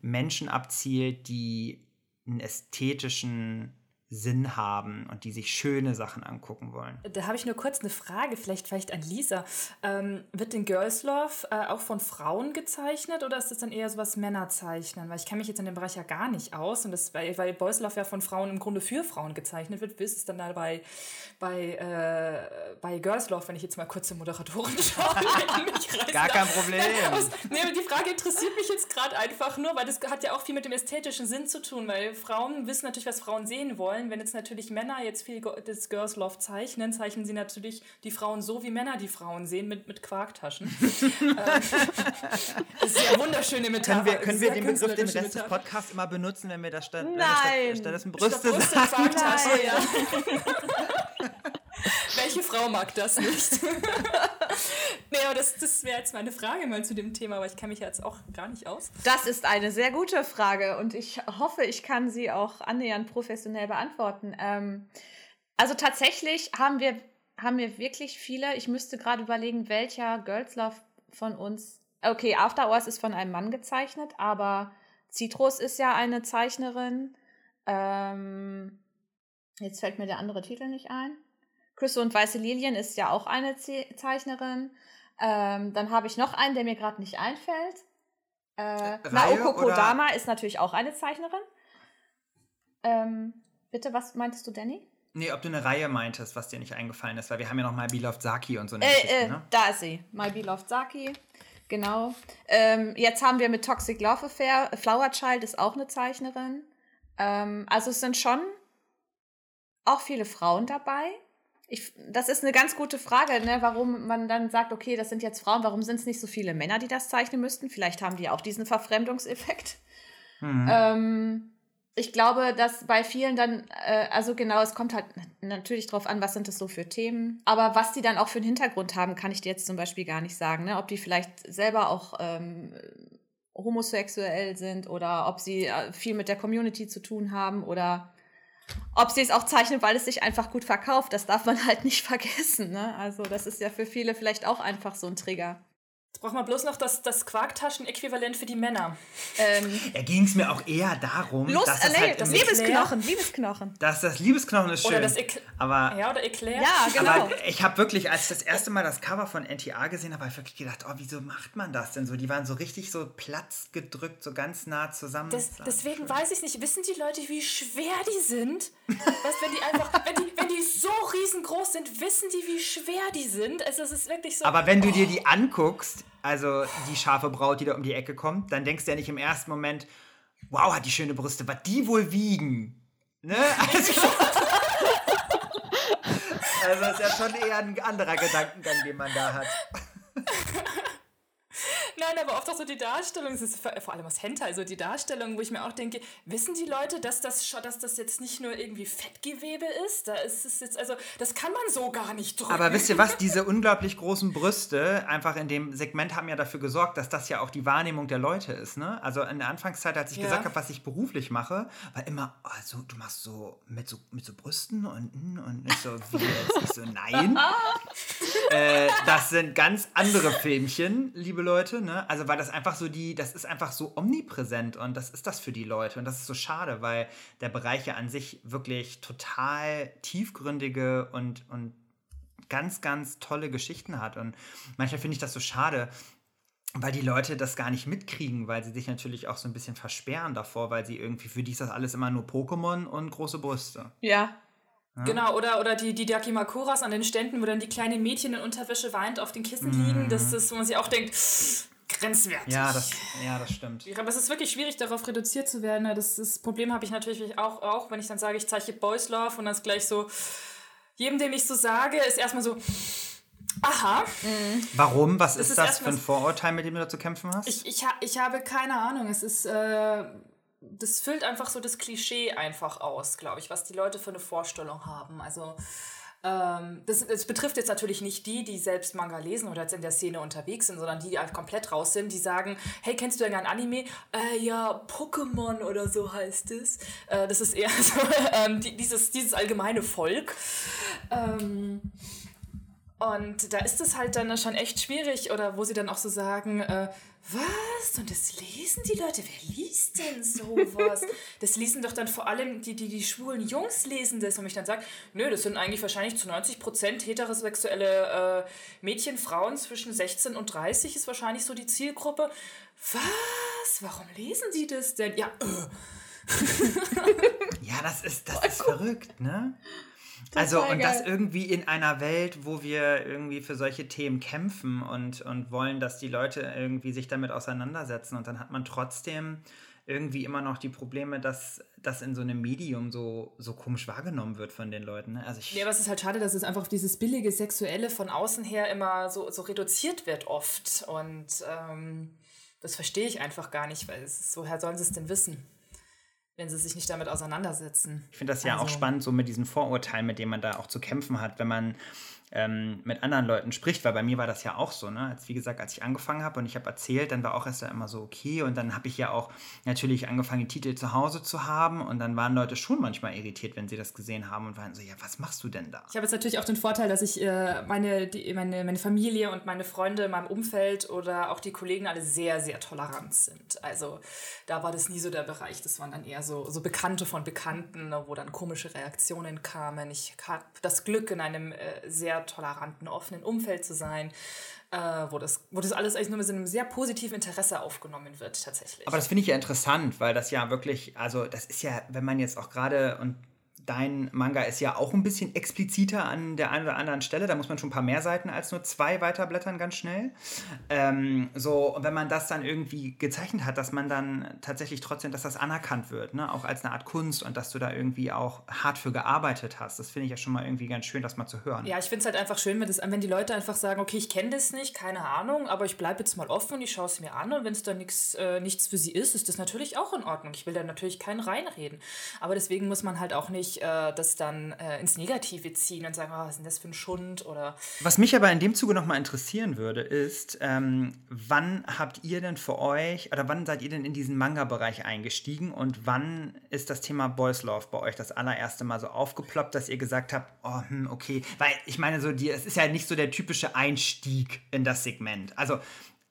Menschen abzielt, die einen ästhetischen Sinn haben und die sich schöne Sachen angucken wollen. Da habe ich nur kurz eine Frage, vielleicht, vielleicht an Lisa. Ähm, wird denn Girls Love äh, auch von Frauen gezeichnet oder ist das dann eher so was Männer zeichnen? Weil ich kenne mich jetzt in dem Bereich ja gar nicht aus und das, weil, weil Boys Love ja von Frauen im Grunde für Frauen gezeichnet wird, wie ist es dann da bei, bei, äh, bei Girls Love, wenn ich jetzt mal kurz die Moderatorin schaue? gar kein Problem. Nee, die Frage interessiert mich jetzt gerade einfach nur, weil das hat ja auch viel mit dem ästhetischen Sinn zu tun, weil Frauen wissen natürlich, was Frauen sehen wollen wollen. Wenn jetzt natürlich Männer jetzt viel des Girls Love zeichnen, zeichnen sie natürlich die Frauen so, wie Männer die Frauen sehen, mit, mit Quarktaschen. das ist ja wunderschöne Metapher. Können wir, können wir den Begriff den Rest des Podcasts immer benutzen, wenn wir da statt, Nein. stattdessen Brüste, Brüste sagen? Quarktasche, ja. Welche Frau mag das nicht? nee, aber das, das wäre jetzt meine Frage mal zu dem Thema, aber ich kenne mich jetzt auch gar nicht aus. Das ist eine sehr gute Frage und ich hoffe, ich kann sie auch annähernd professionell beantworten. Ähm, also tatsächlich haben wir, haben wir wirklich viele, ich müsste gerade überlegen, welcher Girls Love von uns. Okay, After Hours ist von einem Mann gezeichnet, aber Citrus ist ja eine Zeichnerin. Ähm, jetzt fällt mir der andere Titel nicht ein. Küsse und weiße Lilien ist ja auch eine Zeichnerin. Ähm, dann habe ich noch einen, der mir gerade nicht einfällt. Äh, Naoko Kodama oder? ist natürlich auch eine Zeichnerin. Ähm, bitte, was meintest du, Danny? Nee, ob du eine Reihe meintest, was dir nicht eingefallen ist, weil wir haben ja noch My Beloved Saki und so eine äh, äh, ne? Da ist sie, My Beloved Saki. Genau. Ähm, jetzt haben wir mit Toxic Love Affair, Flower Child ist auch eine Zeichnerin. Ähm, also es sind schon auch viele Frauen dabei. Ich, das ist eine ganz gute Frage, ne, warum man dann sagt, okay, das sind jetzt Frauen, warum sind es nicht so viele Männer, die das zeichnen müssten? Vielleicht haben die auch diesen Verfremdungseffekt. Mhm. Ähm, ich glaube, dass bei vielen dann, äh, also genau, es kommt halt natürlich drauf an, was sind das so für Themen. Aber was die dann auch für einen Hintergrund haben, kann ich dir jetzt zum Beispiel gar nicht sagen. Ne? Ob die vielleicht selber auch ähm, homosexuell sind oder ob sie äh, viel mit der Community zu tun haben oder ob sie es auch zeichnen, weil es sich einfach gut verkauft, das darf man halt nicht vergessen. Ne? Also das ist ja für viele vielleicht auch einfach so ein Trigger. Brauchen wir bloß noch das, das Quarktaschen-Äquivalent für die Männer. Ähm, da ging es mir auch eher darum, Lust, dass äh, nee, halt das Liebesknochen, Liebesknochen. Dass das Liebesknochen ist schön. Oder das aber, ja, oder Eclair. Ja, genau. Aber ich habe wirklich, als ich das erste Mal das Cover von NTA gesehen habe, habe ich wirklich gedacht, oh, wieso macht man das denn so? Die waren so richtig so Platz gedrückt, so ganz nah zusammen. Das, deswegen schön. weiß ich nicht, wissen die Leute, wie schwer die sind? Was, wenn die einfach, wenn die, wenn die so riesengroß sind, wissen die, wie schwer die sind? Also es ist wirklich so. Aber wenn du oh. dir die anguckst, also die scharfe Braut, die da um die Ecke kommt, dann denkst du ja nicht im ersten Moment, wow, hat die schöne Brüste, was die wohl wiegen? Ne? Also, also ist ja schon eher ein anderer Gedankengang, den man da hat. Nein, aber oft auch so die Darstellung, es ist vor allem aus Hentai, so die Darstellung, wo ich mir auch denke, wissen die Leute, dass das, dass das jetzt nicht nur irgendwie Fettgewebe ist? Da ist es jetzt, also das kann man so gar nicht drücken. Aber wisst ihr was, diese unglaublich großen Brüste, einfach in dem Segment haben ja dafür gesorgt, dass das ja auch die Wahrnehmung der Leute ist, ne? Also in der Anfangszeit, als ich ja. gesagt habe, was ich beruflich mache, war immer, also du machst so mit so, mit so Brüsten und, und nicht so, wie jetzt, ich so, nein. äh, das sind ganz andere Filmchen, liebe Leute, ne? Also weil das einfach so die, das ist einfach so omnipräsent und das ist das für die Leute und das ist so schade, weil der Bereich ja an sich wirklich total tiefgründige und, und ganz, ganz tolle Geschichten hat und manchmal finde ich das so schade, weil die Leute das gar nicht mitkriegen, weil sie sich natürlich auch so ein bisschen versperren davor, weil sie irgendwie, für die ist das alles immer nur Pokémon und große Brüste. Ja, ja. Genau, oder, oder die, die Dakimakuras an den Ständen, wo dann die kleinen Mädchen in Unterwäsche weint auf den Kissen mm. liegen. Das ist, wo man sich auch denkt, grenzwertig. Ja, das, ja, das stimmt. Aber es ist wirklich schwierig, darauf reduziert zu werden. Das, das Problem habe ich natürlich auch, auch, wenn ich dann sage, ich zeichne Boys Love und das gleich so, jedem, dem ich so sage, ist erstmal so, aha. Mhm. Warum? Was ist, ist das für ein Vorurteil, mit dem du da zu kämpfen hast? Ich, ich, ich habe keine Ahnung. Es ist, äh, das füllt einfach so das Klischee einfach aus, glaube ich, was die Leute für eine Vorstellung haben. Also, ähm, das, das, betrifft jetzt natürlich nicht die, die selbst Manga lesen oder jetzt in der Szene unterwegs sind, sondern die, die halt komplett raus sind, die sagen, hey, kennst du irgendein Anime? Äh, ja, Pokémon oder so heißt es. Äh, das ist eher so ähm, die, dieses, dieses allgemeine Volk. Ähm, Und da ist es halt dann schon echt schwierig, oder wo sie dann auch so sagen, äh, was? Und das lesen die Leute? Wer liest denn sowas? das lesen doch dann vor allem die, die, die schwulen Jungs lesen das. Und ich dann sage, nö, das sind eigentlich wahrscheinlich zu 90 Prozent heterosexuelle äh, Mädchen, Frauen zwischen 16 und 30 ist wahrscheinlich so die Zielgruppe. Was? Warum lesen die das denn? Ja, äh. ja, das ist, das ist verrückt, ne? Also, und das irgendwie in einer Welt, wo wir irgendwie für solche Themen kämpfen und, und wollen, dass die Leute irgendwie sich damit auseinandersetzen. Und dann hat man trotzdem irgendwie immer noch die Probleme, dass das in so einem Medium so, so komisch wahrgenommen wird von den Leuten. Ne? Also ich ja, aber es ist halt schade, dass es einfach dieses billige Sexuelle von außen her immer so, so reduziert wird oft. Und ähm, das verstehe ich einfach gar nicht, weil es, woher sollen sie es denn wissen? Wenn sie sich nicht damit auseinandersetzen. Ich finde das ja also. auch spannend, so mit diesen Vorurteilen, mit denen man da auch zu kämpfen hat, wenn man ähm, mit anderen Leuten spricht, weil bei mir war das ja auch so, ne? Als wie gesagt, als ich angefangen habe und ich habe erzählt, dann war auch erst immer so okay und dann habe ich ja auch natürlich angefangen, die Titel zu Hause zu haben und dann waren Leute schon manchmal irritiert, wenn sie das gesehen haben und waren so, ja, was machst du denn da? Ich habe jetzt natürlich auch den Vorteil, dass ich äh, meine, die, meine, meine Familie und meine Freunde in meinem Umfeld oder auch die Kollegen alle sehr, sehr tolerant sind. Also da war das nie so der Bereich, das waren dann eher so, so Bekannte von Bekannten, wo dann komische Reaktionen kamen. Ich habe das Glück in einem äh, sehr toleranten, offenen Umfeld zu sein, äh, wo, das, wo das alles eigentlich nur mit einem sehr positiven Interesse aufgenommen wird, tatsächlich. Aber das finde ich ja interessant, weil das ja wirklich, also das ist ja, wenn man jetzt auch gerade, und dein Manga ist ja auch ein bisschen expliziter an der einen oder anderen Stelle. Da muss man schon ein paar mehr Seiten als nur zwei weiterblättern, ganz schnell. Ähm, so, wenn man das dann irgendwie gezeichnet hat, dass man dann tatsächlich trotzdem, dass das anerkannt wird, ne? auch als eine Art Kunst und dass du da irgendwie auch hart für gearbeitet hast. Das finde ich ja schon mal irgendwie ganz schön, das mal zu hören. Ja, ich finde es halt einfach schön, wenn, das, wenn die Leute einfach sagen, okay, ich kenne das nicht, keine Ahnung, aber ich bleibe jetzt mal offen und ich schaue es mir an und wenn es dann nix, äh, nichts für sie ist, ist das natürlich auch in Ordnung. Ich will da natürlich keinen reinreden. Aber deswegen muss man halt auch nicht äh, das dann äh, ins Negative ziehen und sagen, oh, was ist denn das für ein Schund oder. Was mich aber in dem Zuge nochmal interessieren würde, ist, ähm, wann habt ihr denn für euch oder wann seid ihr denn in diesen Manga-Bereich eingestiegen und wann ist das Thema Boys Love bei euch das allererste Mal so aufgeploppt, dass ihr gesagt habt, oh, hm, okay, weil ich meine, so die, es ist ja nicht so der typische Einstieg in das Segment. Also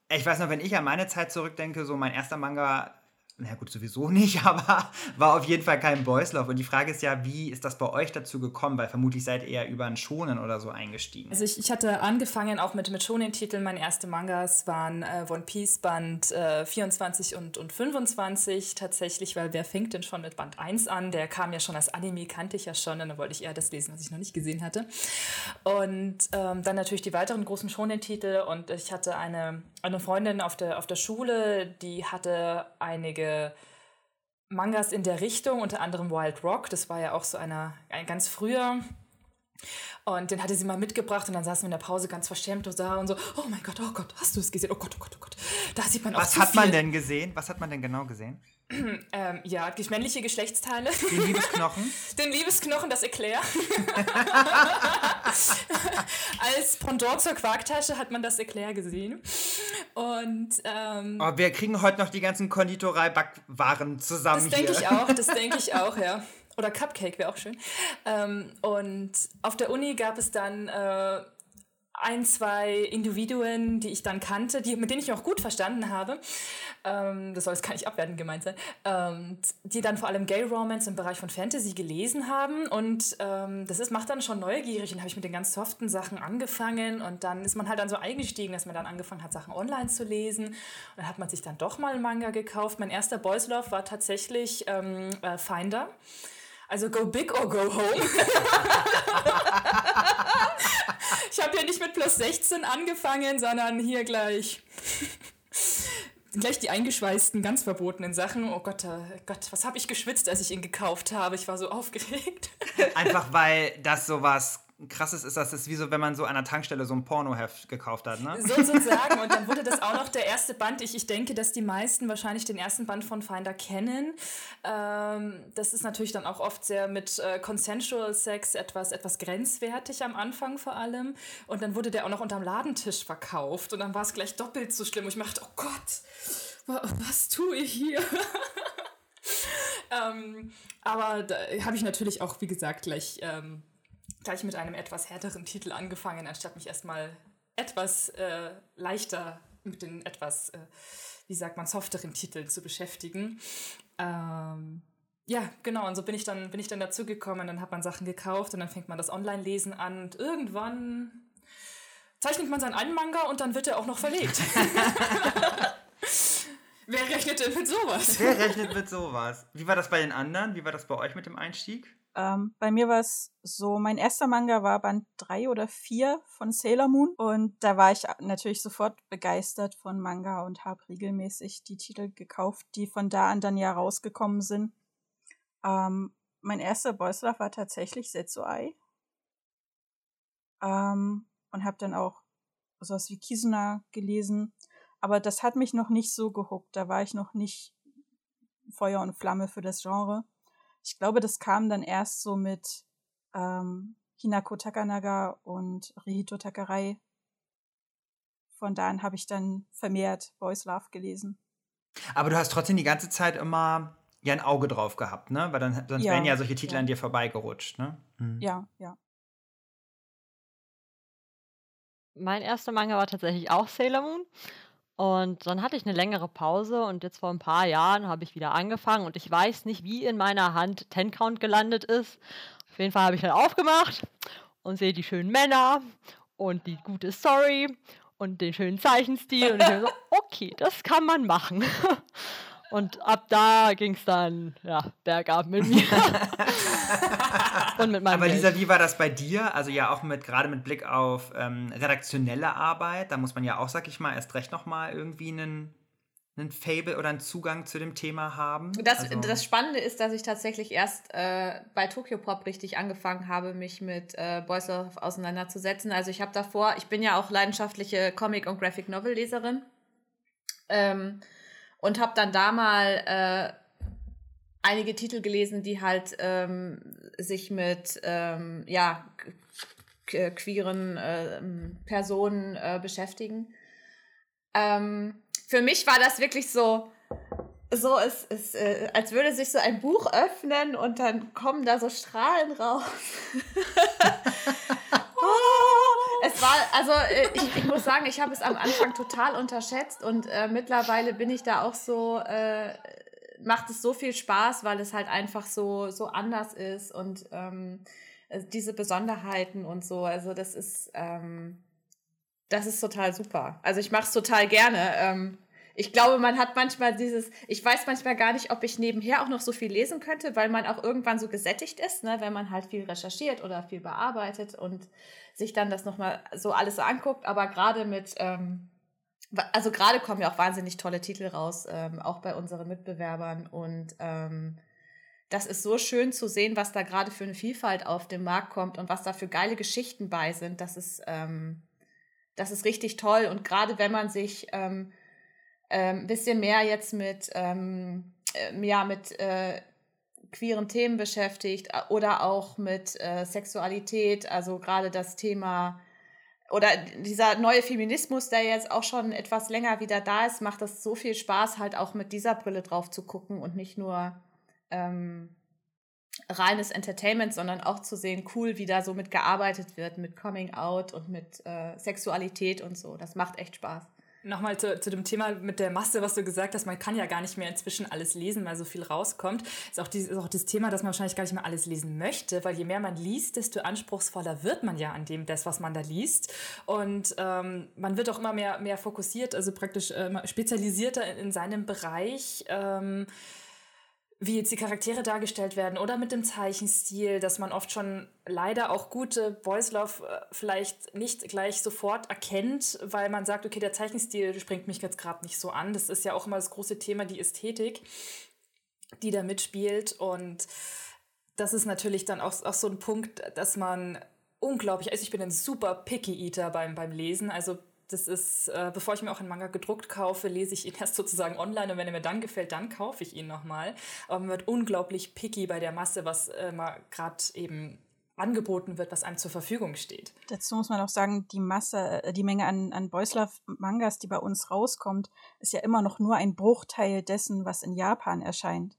ich weiß noch, wenn ich an meine Zeit zurückdenke, so mein erster Manga na gut, sowieso nicht, aber war auf jeden Fall kein Boys Love. Und die Frage ist ja, wie ist das bei euch dazu gekommen? Weil vermutlich seid ihr eher über ein Schonen oder so eingestiegen. Also ich, ich hatte angefangen auch mit, mit Shonen-Titeln. Meine ersten Mangas waren äh, One Piece Band äh, 24 und, und 25 tatsächlich, weil wer fängt denn schon mit Band 1 an? Der kam ja schon als Anime, kannte ich ja schon. Und dann wollte ich eher das lesen, was ich noch nicht gesehen hatte. Und ähm, dann natürlich die weiteren großen Shonen-Titel. Und ich hatte eine, eine Freundin auf der, auf der Schule, die hatte einige Mangas in der Richtung, unter anderem Wild Rock, das war ja auch so einer, ein ganz früher. Und den hatte sie mal mitgebracht und dann saßen wir in der Pause ganz verschämt und da und so, oh mein Gott, oh Gott, hast du es gesehen? Oh Gott, oh Gott, oh Gott. Da sieht man auch Was hat man denn gesehen? Was hat man denn genau gesehen? ähm, ja, männliche Geschlechtsteile. Den Liebesknochen? Den Liebesknochen, das Eclair. Als Pendant zur Quarktasche hat man das Eclair gesehen. Und ähm, oh, wir kriegen heute noch die ganzen Konditorei-Backwaren zusammen. Das denke ich auch, das denke ich auch, ja. Oder Cupcake wäre auch schön. Ähm, und auf der Uni gab es dann äh, ein, zwei Individuen, die ich dann kannte, die, mit denen ich auch gut verstanden habe, ähm, das soll jetzt gar nicht abwertend gemeint sein, ähm, die dann vor allem Gay Romance im Bereich von Fantasy gelesen haben und ähm, das ist, macht dann schon neugierig und habe ich mit den ganz soften Sachen angefangen und dann ist man halt dann so eingestiegen, dass man dann angefangen hat, Sachen online zu lesen und dann hat man sich dann doch mal einen Manga gekauft. Mein erster Boys Love war tatsächlich ähm, äh, Finder. Also go big or go home. ich habe ja nicht mit plus 16 angefangen, sondern hier gleich gleich die eingeschweißten, ganz verbotenen Sachen. Oh Gott, oh Gott, was habe ich geschwitzt, als ich ihn gekauft habe? Ich war so aufgeregt. Einfach weil das sowas krasses ist, dass es wie so, wenn man so an einer Tankstelle so ein Pornoheft gekauft hat, ne? So sozusagen. Und dann wurde das auch noch der erste Band. Ich, ich denke, dass die meisten wahrscheinlich den ersten Band von Finder kennen. Ähm, das ist natürlich dann auch oft sehr mit äh, Consensual Sex etwas, etwas grenzwertig am Anfang vor allem. Und dann wurde der auch noch unterm Ladentisch verkauft. Und dann war es gleich doppelt so schlimm. Und ich machte, oh Gott, was tue ich hier? ähm, aber da habe ich natürlich auch, wie gesagt, gleich ähm, gleich mit einem etwas härteren Titel angefangen, anstatt mich erstmal etwas äh, leichter mit den etwas, äh, wie sagt man, softeren Titeln zu beschäftigen. Ähm, ja, genau, und so bin ich dann, bin ich dann dazu gekommen, dann hat man Sachen gekauft und dann fängt man das Online-Lesen an und irgendwann zeichnet man seinen einen Manga und dann wird er auch noch verlegt. Wer rechnet denn mit sowas? Wer rechnet mit sowas? Wie war das bei den anderen? Wie war das bei euch mit dem Einstieg? Ähm, bei mir war es so, mein erster Manga war Band 3 oder 4 von Sailor Moon und da war ich natürlich sofort begeistert von Manga und habe regelmäßig die Titel gekauft, die von da an dann ja rausgekommen sind. Ähm, mein erster Boys Love war tatsächlich Setsuai. Ähm, und habe dann auch sowas wie Kizuna gelesen, aber das hat mich noch nicht so gehuckt, da war ich noch nicht Feuer und Flamme für das Genre ich glaube, das kam dann erst so mit ähm, Hinako Takanaga und Rihito Takarei. Von da an habe ich dann vermehrt Boys Love gelesen. Aber du hast trotzdem die ganze Zeit immer ja ein Auge drauf gehabt, ne? Weil dann sonst ja, wären ja solche Titel ja. an dir vorbeigerutscht, ne? Mhm. Ja, ja. Mein erster Manga war tatsächlich auch Sailor Moon. Und dann hatte ich eine längere Pause und jetzt vor ein paar Jahren habe ich wieder angefangen und ich weiß nicht, wie in meiner Hand Ten Count gelandet ist. Auf jeden Fall habe ich dann aufgemacht und sehe die schönen Männer und die gute Story und den schönen Zeichenstil und ich bin so, okay, das kann man machen. Und ab da ging es dann ja, bergab mit mir. und mit meinem Aber Lisa, wie war das bei dir? Also ja auch mit gerade mit Blick auf ähm, redaktionelle Arbeit, da muss man ja auch, sag ich mal, erst recht nochmal irgendwie einen einen Fable oder einen Zugang zu dem Thema haben? Das, also das Spannende ist, dass ich tatsächlich erst äh, bei Tokyo Pop richtig angefangen habe, mich mit äh, Boys Love auseinanderzusetzen. Also ich habe davor, ich bin ja auch leidenschaftliche Comic- und Graphic-Novel-Leserin. Ähm, und habe dann da mal äh, einige Titel gelesen, die halt ähm, sich mit ähm, ja, queeren äh, Personen äh, beschäftigen. Ähm, für mich war das wirklich so, so es, es, äh, als würde sich so ein Buch öffnen und dann kommen da so Strahlen raus. war, also äh, ich, ich muss sagen, ich habe es am Anfang total unterschätzt und äh, mittlerweile bin ich da auch so, äh, macht es so viel Spaß, weil es halt einfach so, so anders ist und ähm, äh, diese Besonderheiten und so. Also das ist, ähm, das ist total super. Also ich mache es total gerne. Ähm, ich glaube, man hat manchmal dieses, ich weiß manchmal gar nicht, ob ich nebenher auch noch so viel lesen könnte, weil man auch irgendwann so gesättigt ist, ne, wenn man halt viel recherchiert oder viel bearbeitet und sich dann das nochmal so alles so anguckt. Aber gerade mit, ähm, also gerade kommen ja auch wahnsinnig tolle Titel raus, ähm, auch bei unseren Mitbewerbern. Und ähm, das ist so schön zu sehen, was da gerade für eine Vielfalt auf den Markt kommt und was da für geile Geschichten bei sind. Das ist, ähm, das ist richtig toll. Und gerade wenn man sich ähm, ähm, bisschen mehr jetzt mit, ähm, äh, ja, mit äh, queeren Themen beschäftigt oder auch mit äh, Sexualität, also gerade das Thema oder dieser neue Feminismus, der jetzt auch schon etwas länger wieder da ist, macht es so viel Spaß, halt auch mit dieser Brille drauf zu gucken und nicht nur ähm, reines Entertainment, sondern auch zu sehen, cool, wie da so mit gearbeitet wird, mit Coming Out und mit äh, Sexualität und so. Das macht echt Spaß. Nochmal zu, zu dem Thema mit der Masse, was du gesagt hast, man kann ja gar nicht mehr inzwischen alles lesen, weil so viel rauskommt. Ist auch, die, ist auch das Thema, dass man wahrscheinlich gar nicht mehr alles lesen möchte, weil je mehr man liest, desto anspruchsvoller wird man ja an dem, das, was man da liest. Und ähm, man wird auch immer mehr, mehr fokussiert, also praktisch äh, spezialisierter in, in seinem Bereich. Ähm, wie jetzt die Charaktere dargestellt werden oder mit dem Zeichenstil, dass man oft schon leider auch gute Boys Love äh, vielleicht nicht gleich sofort erkennt, weil man sagt, okay, der Zeichenstil springt mich jetzt gerade nicht so an. Das ist ja auch immer das große Thema, die Ästhetik, die da mitspielt. Und das ist natürlich dann auch, auch so ein Punkt, dass man unglaublich, also ich bin ein super Picky Eater beim, beim Lesen. Also das ist, äh, bevor ich mir auch einen Manga gedruckt kaufe, lese ich ihn erst sozusagen online und wenn er mir dann gefällt, dann kaufe ich ihn nochmal. Aber man wird unglaublich picky bei der Masse, was äh, gerade eben angeboten wird, was einem zur Verfügung steht. Dazu muss man auch sagen, die Masse, äh, die Menge an, an Boyslav-Mangas, die bei uns rauskommt, ist ja immer noch nur ein Bruchteil dessen, was in Japan erscheint.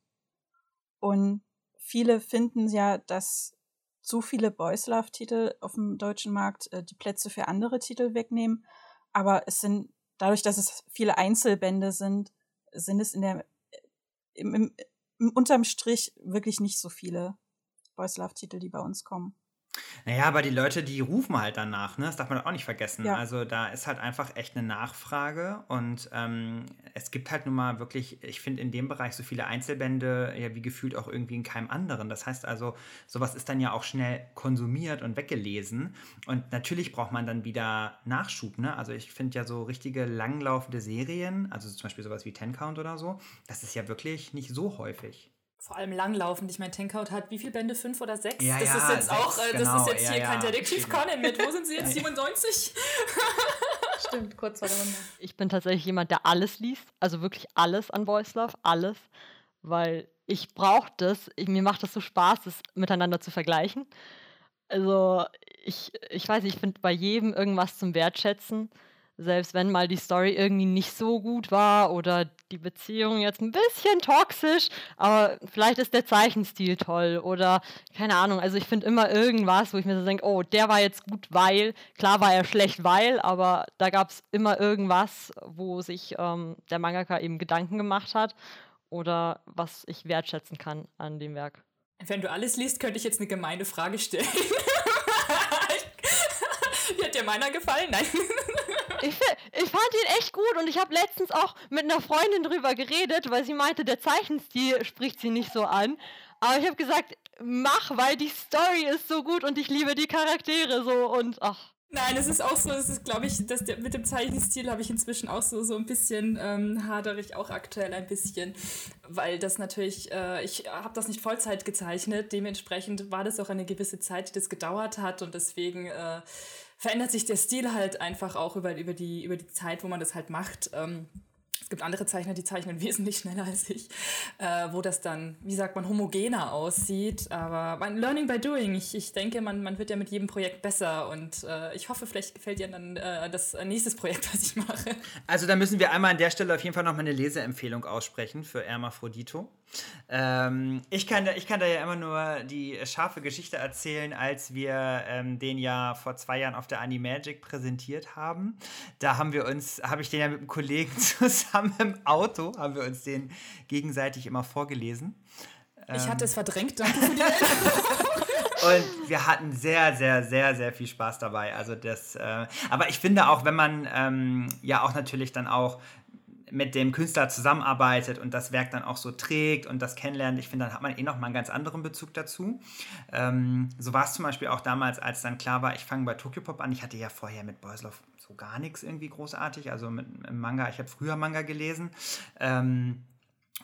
Und viele finden ja, dass zu viele Boys Love Titel auf dem deutschen Markt äh, die Plätze für andere Titel wegnehmen. Aber es sind, dadurch, dass es viele Einzelbände sind, sind es in der, im, im, im unterm Strich wirklich nicht so viele Boys Love Titel, die bei uns kommen. Naja, aber die Leute, die rufen halt danach, ne? Das darf man auch nicht vergessen. Ja. Also da ist halt einfach echt eine Nachfrage und ähm, es gibt halt nun mal wirklich, ich finde in dem Bereich so viele Einzelbände, ja, wie gefühlt auch irgendwie in keinem anderen. Das heißt also, sowas ist dann ja auch schnell konsumiert und weggelesen. Und natürlich braucht man dann wieder Nachschub, ne? Also ich finde ja so richtige langlaufende Serien, also zum Beispiel sowas wie Ten Count oder so, das ist ja wirklich nicht so häufig. Vor allem langlaufend. Ich meine, Tankout hat wie viele Bände? Fünf oder sechs? Ja, das ja, ist jetzt sechs, auch, äh, das genau, ist jetzt ja, hier ja. kein Detektiv. Conan mit. Wo sind sie jetzt? 97? Stimmt, kurz vor der Runde. Ich bin tatsächlich jemand, der alles liest, also wirklich alles an Voice Love, alles, weil ich brauche das, ich, mir macht das so Spaß, das miteinander zu vergleichen. Also ich, ich weiß nicht, ich finde bei jedem irgendwas zum Wertschätzen, selbst wenn mal die Story irgendwie nicht so gut war oder die Beziehung jetzt ein bisschen toxisch, aber vielleicht ist der Zeichenstil toll oder keine Ahnung. Also ich finde immer irgendwas, wo ich mir so denke, oh, der war jetzt gut, weil, klar war er schlecht, weil, aber da gab es immer irgendwas, wo sich ähm, der Mangaka eben Gedanken gemacht hat oder was ich wertschätzen kann an dem Werk. Wenn du alles liest, könnte ich jetzt eine gemeine Frage stellen. Wie hat dir meiner gefallen? Nein. Ich, ich fand ihn echt gut und ich habe letztens auch mit einer Freundin drüber geredet, weil sie meinte, der Zeichenstil spricht sie nicht so an. Aber ich habe gesagt, mach, weil die Story ist so gut und ich liebe die Charaktere so und ach. Nein, es ist auch so, es ist, glaube ich, der, mit dem Zeichenstil habe ich inzwischen auch so, so ein bisschen, ähm, hadere auch aktuell ein bisschen, weil das natürlich, äh, ich habe das nicht Vollzeit gezeichnet, dementsprechend war das auch eine gewisse Zeit, die das gedauert hat und deswegen äh, verändert sich der Stil halt einfach auch über, über, die, über die Zeit, wo man das halt macht. Ähm, es gibt andere Zeichner, die zeichnen wesentlich schneller als ich, äh, wo das dann, wie sagt man, homogener aussieht. Aber man, Learning by Doing, ich, ich denke, man, man wird ja mit jedem Projekt besser und äh, ich hoffe, vielleicht gefällt dir dann äh, das nächste Projekt, was ich mache. Also da müssen wir einmal an der Stelle auf jeden Fall noch mal eine Leseempfehlung aussprechen für Hermaphrodito. Ähm, ich, kann da, ich kann da ja immer nur die scharfe Geschichte erzählen, als wir ähm, den ja vor zwei Jahren auf der Animagic präsentiert haben. Da haben wir uns, habe ich den ja mit einem Kollegen zusammen im Auto, haben wir uns den gegenseitig immer vorgelesen. Ich hatte es verdrängt, danke für die Und wir hatten sehr, sehr, sehr, sehr viel Spaß dabei. Also das, äh, aber ich finde auch, wenn man ähm, ja auch natürlich dann auch mit dem Künstler zusammenarbeitet und das Werk dann auch so trägt und das kennenlernt, ich finde, dann hat man eh noch mal einen ganz anderen Bezug dazu. Ähm, so war es zum Beispiel auch damals, als dann klar war, ich fange bei Tokyopop an. Ich hatte ja vorher mit Boys Love so gar nichts irgendwie großartig, also mit, mit Manga. Ich habe früher Manga gelesen. Ähm,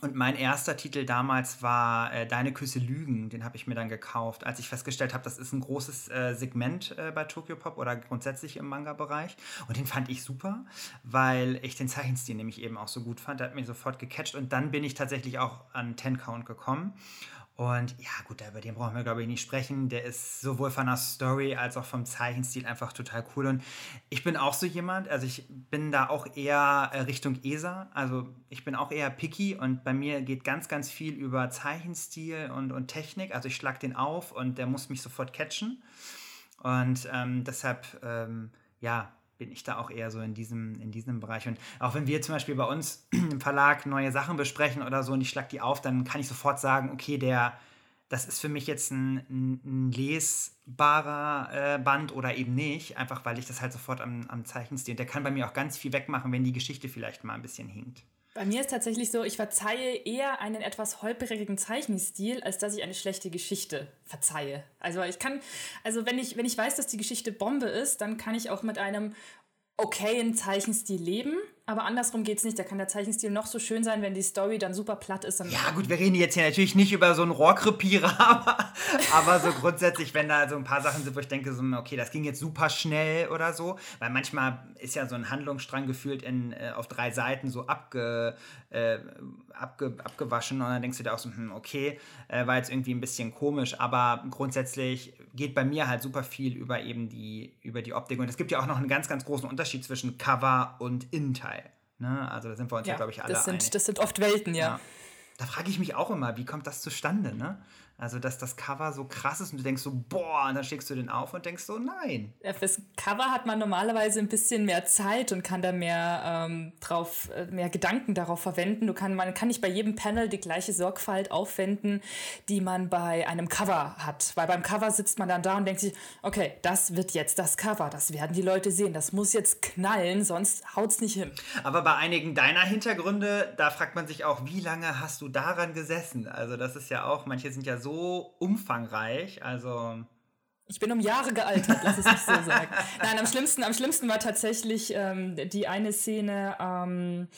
und mein erster Titel damals war äh, Deine Küsse lügen. Den habe ich mir dann gekauft, als ich festgestellt habe, das ist ein großes äh, Segment äh, bei Tokyopop oder grundsätzlich im Manga-Bereich. Und den fand ich super, weil ich den Zeichenstil nämlich eben auch so gut fand. Der hat mich sofort gecatcht. Und dann bin ich tatsächlich auch an Ten Count gekommen. Und ja, gut, über den brauchen wir, glaube ich, nicht sprechen. Der ist sowohl von der Story als auch vom Zeichenstil einfach total cool. Und ich bin auch so jemand, also ich bin da auch eher äh, Richtung ESA. Also ich bin auch eher picky und bei mir geht ganz, ganz viel über Zeichenstil und, und Technik. Also ich schlag den auf und der muss mich sofort catchen. Und ähm, deshalb, ähm, ja, bin ich da auch eher so in diesem, in diesem Bereich. Und auch wenn wir zum Beispiel bei uns im Verlag neue Sachen besprechen oder so und ich schlag die auf, dann kann ich sofort sagen, okay, der, das ist für mich jetzt ein, ein, lesbarer äh, Band oder eben nicht, einfach weil ich das halt sofort am, am Zeichenstil. Und der kann bei mir auch ganz viel wegmachen, wenn die Geschichte vielleicht mal ein bisschen hinkt. Bei mir ist tatsächlich so, ich verzeihe eher einen etwas holprigen Zeichenstil, als dass ich eine schlechte Geschichte verzeihe. Also ich kann, also wenn ich, wenn ich weiß, dass die Geschichte Bombe ist, dann kann ich auch mit einem okayen Zeichenstil leben. Aber andersrum geht es nicht. Da kann der Zeichenstil noch so schön sein, wenn die Story dann super platt ist. Ja, gut, wir reden jetzt hier natürlich nicht über so einen Rohrkrepierer, aber, aber so grundsätzlich, wenn da so ein paar Sachen sind, wo ich denke, so, okay, das ging jetzt super schnell oder so, weil manchmal ist ja so ein Handlungsstrang gefühlt in, äh, auf drei Seiten so abge, äh, abge, abgewaschen und dann denkst du dir auch so, hm, okay, äh, war jetzt irgendwie ein bisschen komisch, aber grundsätzlich geht bei mir halt super viel über eben die, über die Optik und es gibt ja auch noch einen ganz, ganz großen Unterschied zwischen Cover und Innenteil. Ne? Also da sind wir uns ja, ja, glaube ich, alle das einig. sind, das sind oft Welten, ja. Ja. Da frage ich mich auch immer, wie kommt das zustande? Ne? Also, dass das Cover so krass ist und du denkst so, boah, und dann schickst du den auf und denkst so, nein. Ja, fürs Cover hat man normalerweise ein bisschen mehr Zeit und kann da mehr ähm, drauf, äh, mehr Gedanken darauf verwenden. Du kann, man kann nicht bei jedem Panel die gleiche Sorgfalt aufwenden, die man bei einem Cover hat. Weil beim Cover sitzt man dann da und denkt sich, okay, das wird jetzt das Cover, das werden die Leute sehen, das muss jetzt knallen, sonst haut's nicht hin. Aber bei einigen deiner Hintergründe, da fragt man sich auch, wie lange hast du daran gesessen? Also, das ist ja auch, manche sind ja so umfangreich. Also. Ich bin um Jahre gealtert, lass es mich so sagen. Nein, am schlimmsten, am schlimmsten war tatsächlich ähm, die eine Szene ähm,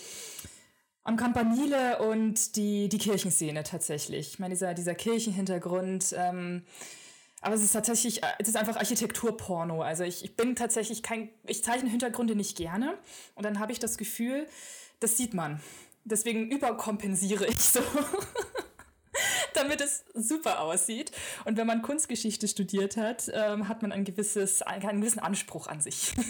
am Campanile und die, die Kirchenszene tatsächlich. Ich meine, dieser, dieser Kirchenhintergrund. Ähm, aber es ist tatsächlich, es ist einfach Architekturporno. Also ich, ich bin tatsächlich kein, ich zeichne Hintergründe nicht gerne. Und dann habe ich das Gefühl, das sieht man. Deswegen überkompensiere ich so. damit es super aussieht. Und wenn man Kunstgeschichte studiert hat, ähm, hat man ein gewisses, einen gewissen Anspruch an sich.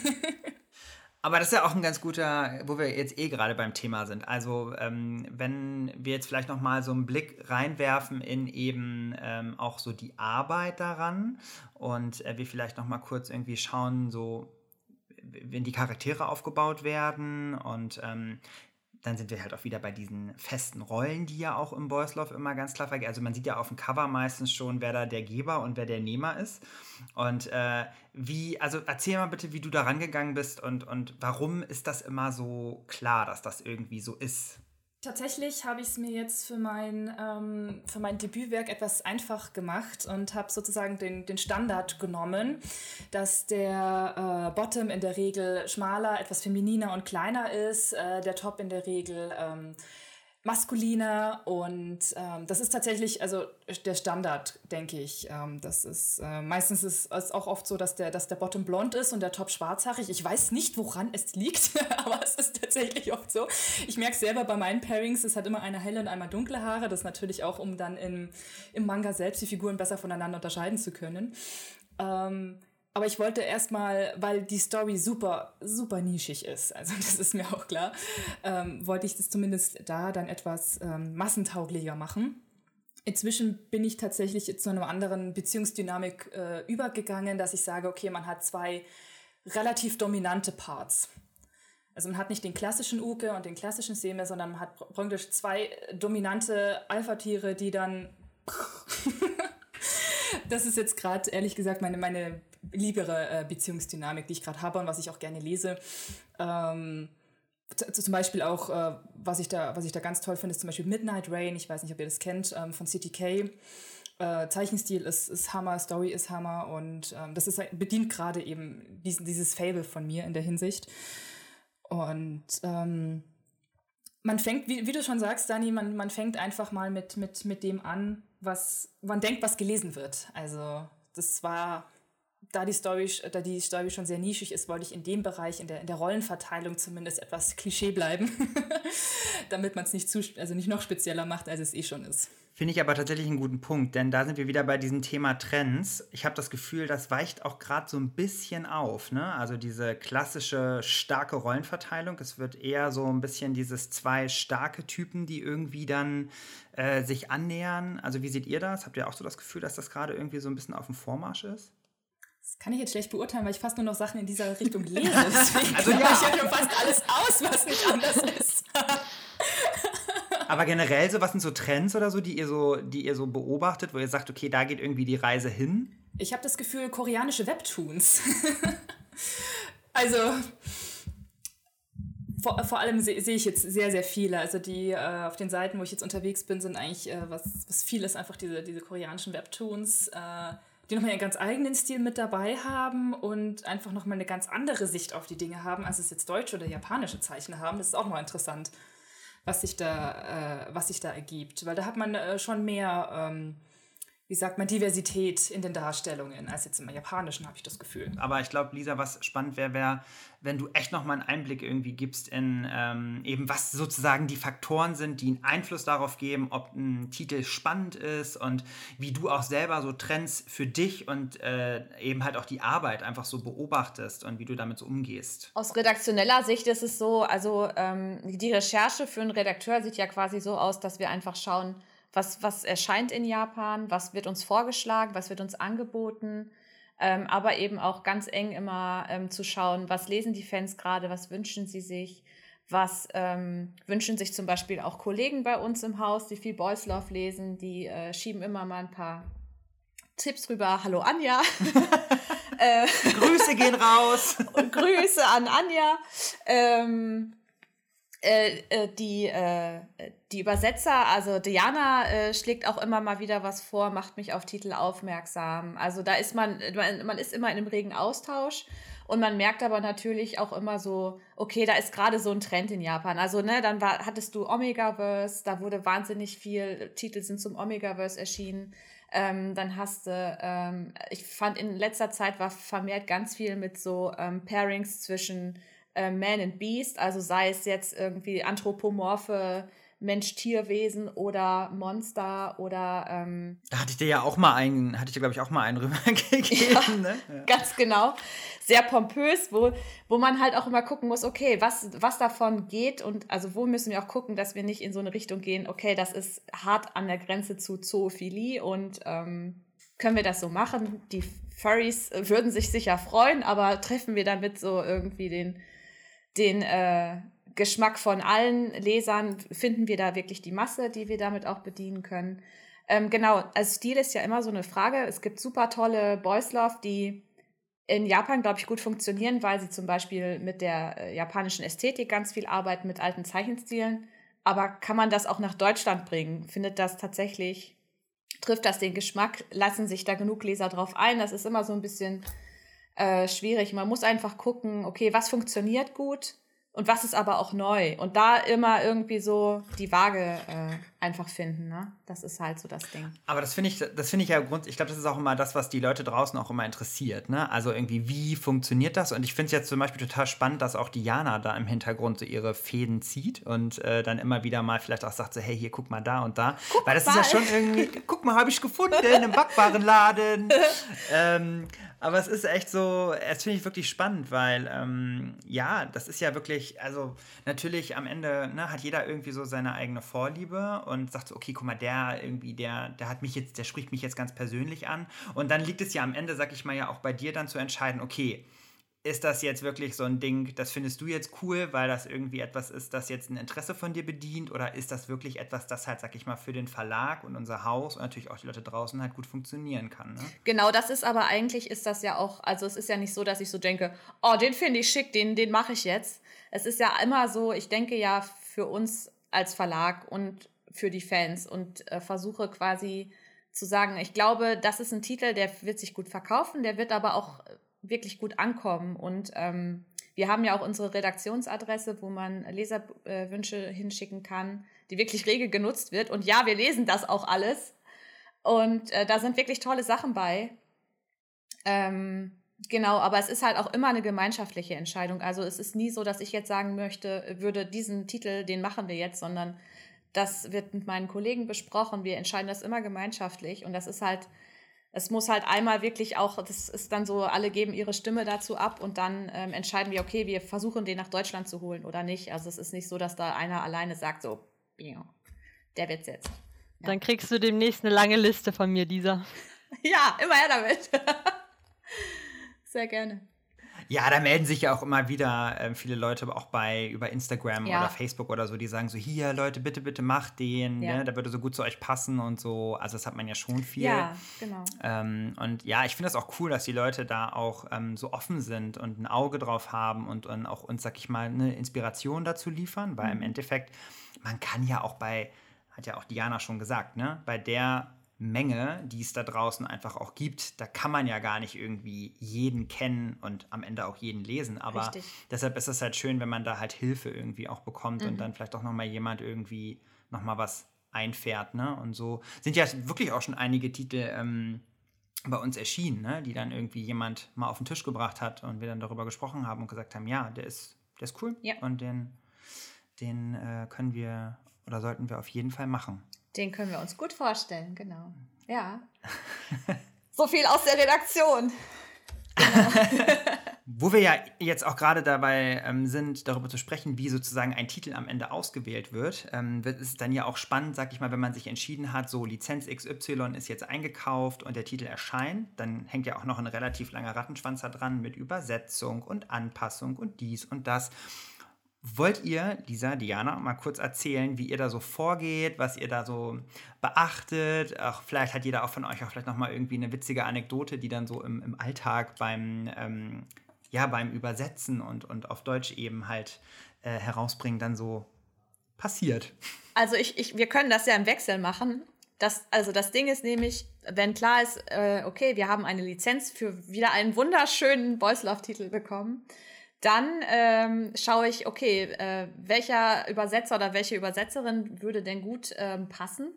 Aber das ist ja auch ein ganz guter, wo wir jetzt eh gerade beim Thema sind. Also ähm, wenn wir jetzt vielleicht noch mal so einen Blick reinwerfen in eben ähm, auch so die Arbeit daran und äh, wir vielleicht noch mal kurz irgendwie schauen, so wenn die Charaktere aufgebaut werden und ähm, dann sind wir halt auch wieder bei diesen festen Rollen, die ja auch im Boys Love immer ganz klar vergehen. Also man sieht ja auf dem Cover meistens schon, wer da der Geber und wer der Nehmer ist. Und äh, wie, also erzähl mal bitte, wie du da rangegangen bist und, und warum ist das immer so klar, dass das irgendwie so ist? Tatsächlich habe ich es mir jetzt für mein, ähm, für mein Debütwerk etwas einfach gemacht und habe sozusagen den, den Standard genommen, dass der äh, Bottom in der Regel schmaler, etwas femininer und kleiner ist, äh, der Top in der Regel ähm, maskuliner und ähm, das ist tatsächlich also der Standard, denke ich. Ähm, das ist äh, meistens ist es auch oft so, dass der, dass der Bottom blond ist und der Top schwarzhaarig. Ich weiß nicht, woran es liegt, aber es ist tatsächlich oft so. Ich merke selber bei meinen Pairings, es hat immer eine helle und einmal dunkle Haare. Das natürlich auch, um dann im, im Manga selbst die Figuren besser voneinander unterscheiden zu können. Ähm, aber ich wollte erstmal, weil die Story super, super nischig ist, also das ist mir auch klar, ähm, wollte ich das zumindest da dann etwas ähm, massentauglicher machen. Inzwischen bin ich tatsächlich zu einer anderen Beziehungsdynamik äh, übergegangen, dass ich sage, okay, man hat zwei relativ dominante Parts. Also man hat nicht den klassischen Uke und den klassischen Seme, sondern man hat praktisch zwei dominante Alpha-Tiere, die dann das ist jetzt gerade, ehrlich gesagt, meine, meine liebere äh, Beziehungsdynamik, die ich gerade habe und was ich auch gerne lese. Ähm, zum Beispiel auch, äh, was, ich da, was ich da ganz toll finde, ist zum Beispiel Midnight Rain. Ich weiß nicht, ob ihr das kennt, ähm, von CTK. Äh, Zeichenstil ist, ist Hammer, Story ist Hammer und ähm, das ist, bedient gerade eben diesen, dieses Fable von mir in der Hinsicht. Und ähm, man fängt, wie, wie, du schon sagst, Dani, man, man fängt einfach mal mit, mit, mit dem an, was man denkt, was gelesen wird. Also das war da die Story, da die Story schon sehr nischig ist, wollte ich in dem Bereich, in der, in der Rollenverteilung zumindest etwas Klischee bleiben, damit man es nicht zu, also nicht noch spezieller macht, als es eh schon ist. Finde ich aber tatsächlich einen guten Punkt, denn da sind wir wieder bei diesem Thema Trends. Ich habe das Gefühl, das weicht auch gerade so ein bisschen auf. Ne? Also diese klassische starke Rollenverteilung. Es wird eher so ein bisschen dieses zwei starke Typen, die irgendwie dann äh, sich annähern. Also wie seht ihr das? Habt ihr auch so das Gefühl, dass das gerade irgendwie so ein bisschen auf dem Vormarsch ist? Das kann ich jetzt schlecht beurteilen, weil ich fast nur noch Sachen in dieser Richtung lese. Deswegen also ja. ich ja schon fast alles aus, was nicht anders ist. Aber generell so, was sind so Trends oder so, die ihr so, die ihr so beobachtet, wo ihr sagt, okay, da geht irgendwie die Reise hin? Ich habe das Gefühl, koreanische Webtoons. also vor, vor allem sehe seh ich jetzt sehr, sehr viele. Also die äh, auf den Seiten, wo ich jetzt unterwegs bin, sind eigentlich, äh, was, was viel ist, einfach diese, diese koreanischen Webtoons. Äh, die nochmal ihren ganz eigenen Stil mit dabei haben und einfach nochmal eine ganz andere Sicht auf die Dinge haben, als es jetzt deutsche oder japanische Zeichen haben. Das ist auch mal interessant, was sich da, äh, was sich da ergibt. Weil da hat man äh, schon mehr ähm, wie sagt man, Diversität in den Darstellungen als jetzt im Japanischen, habe ich das Gefühl. Aber ich glaube, Lisa, was spannend wäre, wäre, wenn du echt nochmal einen Einblick irgendwie gibst in ähm, eben, was sozusagen die Faktoren sind, die einen Einfluss darauf geben, ob ein Titel spannend ist und wie du auch selber so Trends für dich und äh, eben halt auch die Arbeit einfach so beobachtest und wie du damit so umgehst. Aus redaktioneller Sicht ist es so, also ähm, die Recherche für einen Redakteur sieht ja quasi so aus, dass wir einfach schauen, was, was erscheint in Japan, was wird uns vorgeschlagen, was wird uns angeboten, ähm, aber eben auch ganz eng immer ähm, zu schauen, was lesen die Fans gerade, was wünschen sie sich, was ähm, wünschen sich zum Beispiel auch Kollegen bei uns im Haus, die viel Boys Love lesen, die äh, schieben immer mal ein paar Tipps rüber. Hallo Anja. äh, Grüße gehen raus. Und Grüße an Anja. Ähm, äh, äh, die, äh, die Übersetzer, also Diana äh, schlägt auch immer mal wieder was vor, macht mich auf Titel aufmerksam. Also da ist man, man, man ist immer in einem regen Austausch. Und man merkt aber natürlich auch immer so, okay, da ist gerade so ein Trend in Japan. Also, ne, dann war, hattest du Omegaverse, da wurde wahnsinnig viel, Titel sind zum Omegaverse erschienen. Ähm, dann hast du, ähm, ich fand in letzter Zeit war vermehrt ganz viel mit so ähm, Pairings zwischen äh, Man and Beast, also sei es jetzt irgendwie anthropomorphe Mensch-Tierwesen oder Monster oder. Ähm, da hatte ich dir ja auch mal einen, hatte ich dir, glaube ich, auch mal einen rübergegeben. Ja, ne? ja. Ganz genau. Sehr pompös, wo, wo man halt auch immer gucken muss, okay, was, was davon geht und also wo müssen wir auch gucken, dass wir nicht in so eine Richtung gehen, okay, das ist hart an der Grenze zu Zoophilie und ähm, können wir das so machen? Die Furries würden sich sicher freuen, aber treffen wir damit so irgendwie den, den äh, Geschmack von allen Lesern, finden wir da wirklich die Masse, die wir damit auch bedienen können. Ähm, genau, also Stil ist ja immer so eine Frage. Es gibt super tolle Boys Love, die in Japan, glaube ich, gut funktionieren, weil sie zum Beispiel mit der äh, japanischen Ästhetik ganz viel arbeiten, mit alten Zeichenstilen. Aber kann man das auch nach Deutschland bringen? Findet das tatsächlich, trifft das den Geschmack? Lassen sich da genug Leser drauf ein? Das ist immer so ein bisschen äh, schwierig. Man muss einfach gucken, okay, was funktioniert gut? und was ist aber auch neu. Und da immer irgendwie so die Waage äh, einfach finden. Ne? Das ist halt so das Ding. Aber das finde ich, das finde ich ja Grund, ich glaube, das ist auch immer das, was die Leute draußen auch immer interessiert. Ne? Also irgendwie, wie funktioniert das? Und ich finde es jetzt zum Beispiel total spannend, dass auch Diana da im Hintergrund so ihre Fäden zieht und äh, dann immer wieder mal vielleicht auch sagt so, hey, hier, guck mal da und da. Guck Weil das mal. ist ja schon irgendwie, guck mal, habe ich gefunden einem Backwarenladen. ähm, aber es ist echt so, es finde ich wirklich spannend, weil ähm, ja, das ist ja wirklich, also natürlich am Ende ne, hat jeder irgendwie so seine eigene Vorliebe und sagt so, okay, guck mal, der irgendwie, der, der hat mich jetzt, der spricht mich jetzt ganz persönlich an. Und dann liegt es ja am Ende, sag ich mal, ja auch bei dir dann zu entscheiden, okay, ist das jetzt wirklich so ein Ding, das findest du jetzt cool, weil das irgendwie etwas ist, das jetzt ein Interesse von dir bedient? Oder ist das wirklich etwas, das halt, sag ich mal, für den Verlag und unser Haus und natürlich auch die Leute draußen halt gut funktionieren kann? Ne? Genau, das ist aber eigentlich ist das ja auch, also es ist ja nicht so, dass ich so denke, oh, den finde ich schick, den, den mache ich jetzt. Es ist ja immer so, ich denke ja für uns als Verlag und für die Fans und äh, versuche quasi zu sagen, ich glaube, das ist ein Titel, der wird sich gut verkaufen, der wird aber auch wirklich gut ankommen. Und ähm, wir haben ja auch unsere Redaktionsadresse, wo man Leserwünsche hinschicken kann, die wirklich rege genutzt wird. Und ja, wir lesen das auch alles. Und äh, da sind wirklich tolle Sachen bei. Ähm, genau, aber es ist halt auch immer eine gemeinschaftliche Entscheidung. Also es ist nie so, dass ich jetzt sagen möchte, würde diesen Titel, den machen wir jetzt, sondern das wird mit meinen Kollegen besprochen. Wir entscheiden das immer gemeinschaftlich. Und das ist halt es muss halt einmal wirklich auch, das ist dann so, alle geben ihre Stimme dazu ab und dann ähm, entscheiden wir, okay, wir versuchen den nach Deutschland zu holen oder nicht. Also es ist nicht so, dass da einer alleine sagt, so, der wird's jetzt. Ja. Dann kriegst du demnächst eine lange Liste von mir, Lisa. ja, immer her damit. Sehr gerne. Ja, da melden sich ja auch immer wieder äh, viele Leute auch bei über Instagram ja. oder Facebook oder so, die sagen so, hier Leute, bitte, bitte macht den, ja. ne? der würde so gut zu euch passen und so. Also das hat man ja schon viel. Ja, genau. Ähm, und ja, ich finde das auch cool, dass die Leute da auch ähm, so offen sind und ein Auge drauf haben und, und auch uns, sag ich mal, eine Inspiration dazu liefern, weil mhm. im Endeffekt, man kann ja auch bei, hat ja auch Diana schon gesagt, ne, bei der Menge, die es da draußen einfach auch gibt. Da kann man ja gar nicht irgendwie jeden kennen und am Ende auch jeden lesen. Aber Richtig. deshalb ist es halt schön, wenn man da halt Hilfe irgendwie auch bekommt mhm. und dann vielleicht auch nochmal jemand irgendwie nochmal was einfährt. Ne? Und so sind ja wirklich auch schon einige Titel ähm, bei uns erschienen, ne? die dann irgendwie jemand mal auf den Tisch gebracht hat und wir dann darüber gesprochen haben und gesagt haben, ja, der ist, der ist cool ja. und den, den äh, können wir oder sollten wir auf jeden Fall machen. Den können wir uns gut vorstellen, genau. Ja. so viel aus der Redaktion. Genau. Wo wir ja jetzt auch gerade dabei ähm, sind, darüber zu sprechen, wie sozusagen ein Titel am Ende ausgewählt wird, ähm, wird es dann ja auch spannend, sag ich mal, wenn man sich entschieden hat, so Lizenz XY ist jetzt eingekauft und der Titel erscheint, dann hängt ja auch noch ein relativ langer Rattenschwanz da dran mit Übersetzung und Anpassung und dies und das. Wollt ihr, Lisa, Diana, mal kurz erzählen, wie ihr da so vorgeht, was ihr da so beachtet? Auch vielleicht hat jeder auch von euch auch vielleicht nochmal irgendwie eine witzige Anekdote, die dann so im, im Alltag beim, ähm, ja, beim Übersetzen und, und auf Deutsch eben halt äh, herausbringen, dann so passiert. Also ich, ich, wir können das ja im Wechsel machen. Das, also das Ding ist nämlich, wenn klar ist, äh, okay, wir haben eine Lizenz für wieder einen wunderschönen Boys Love-Titel bekommen, dann ähm, schaue ich, okay, äh, welcher Übersetzer oder welche Übersetzerin würde denn gut ähm, passen?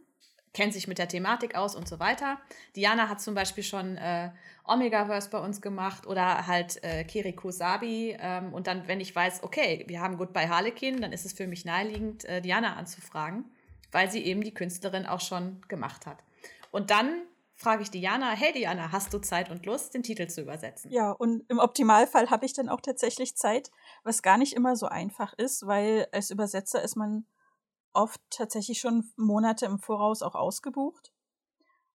Kennt sich mit der Thematik aus und so weiter. Diana hat zum Beispiel schon äh, Omegaverse bei uns gemacht oder halt äh, Kiriko Sabi. Ähm, und dann, wenn ich weiß, okay, wir haben bei Harlequin, dann ist es für mich naheliegend, äh, Diana anzufragen, weil sie eben die Künstlerin auch schon gemacht hat. Und dann frage ich Diana, hey Diana, hast du Zeit und Lust, den Titel zu übersetzen? Ja, und im Optimalfall habe ich dann auch tatsächlich Zeit, was gar nicht immer so einfach ist, weil als Übersetzer ist man oft tatsächlich schon Monate im Voraus auch ausgebucht.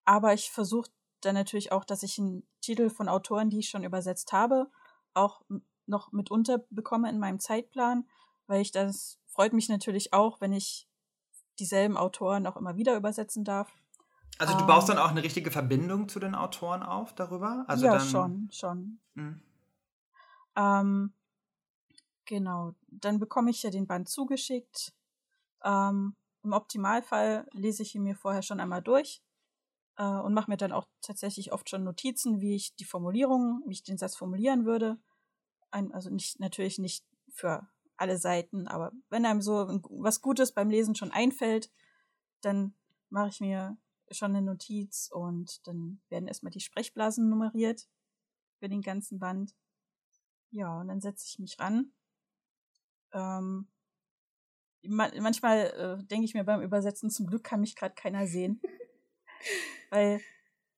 Aber ich versuche dann natürlich auch, dass ich einen Titel von Autoren, die ich schon übersetzt habe, auch noch mit unterbekomme in meinem Zeitplan, weil ich das freut mich natürlich auch, wenn ich dieselben Autoren auch immer wieder übersetzen darf. Also du baust dann auch eine richtige Verbindung zu den Autoren auf darüber? Also ja, dann, schon, schon. Mhm. Ähm, genau. Dann bekomme ich ja den Band zugeschickt. Ähm, Im Optimalfall lese ich ihn mir vorher schon einmal durch äh, und mache mir dann auch tatsächlich oft schon Notizen, wie ich die Formulierung, wie ich den Satz formulieren würde. Ein, also nicht natürlich nicht für alle Seiten, aber wenn einem so was Gutes beim Lesen schon einfällt, dann mache ich mir schon eine Notiz und dann werden erstmal die Sprechblasen nummeriert für den ganzen Band. Ja, und dann setze ich mich ran. Ähm, manchmal äh, denke ich mir beim Übersetzen, zum Glück kann mich gerade keiner sehen. Weil,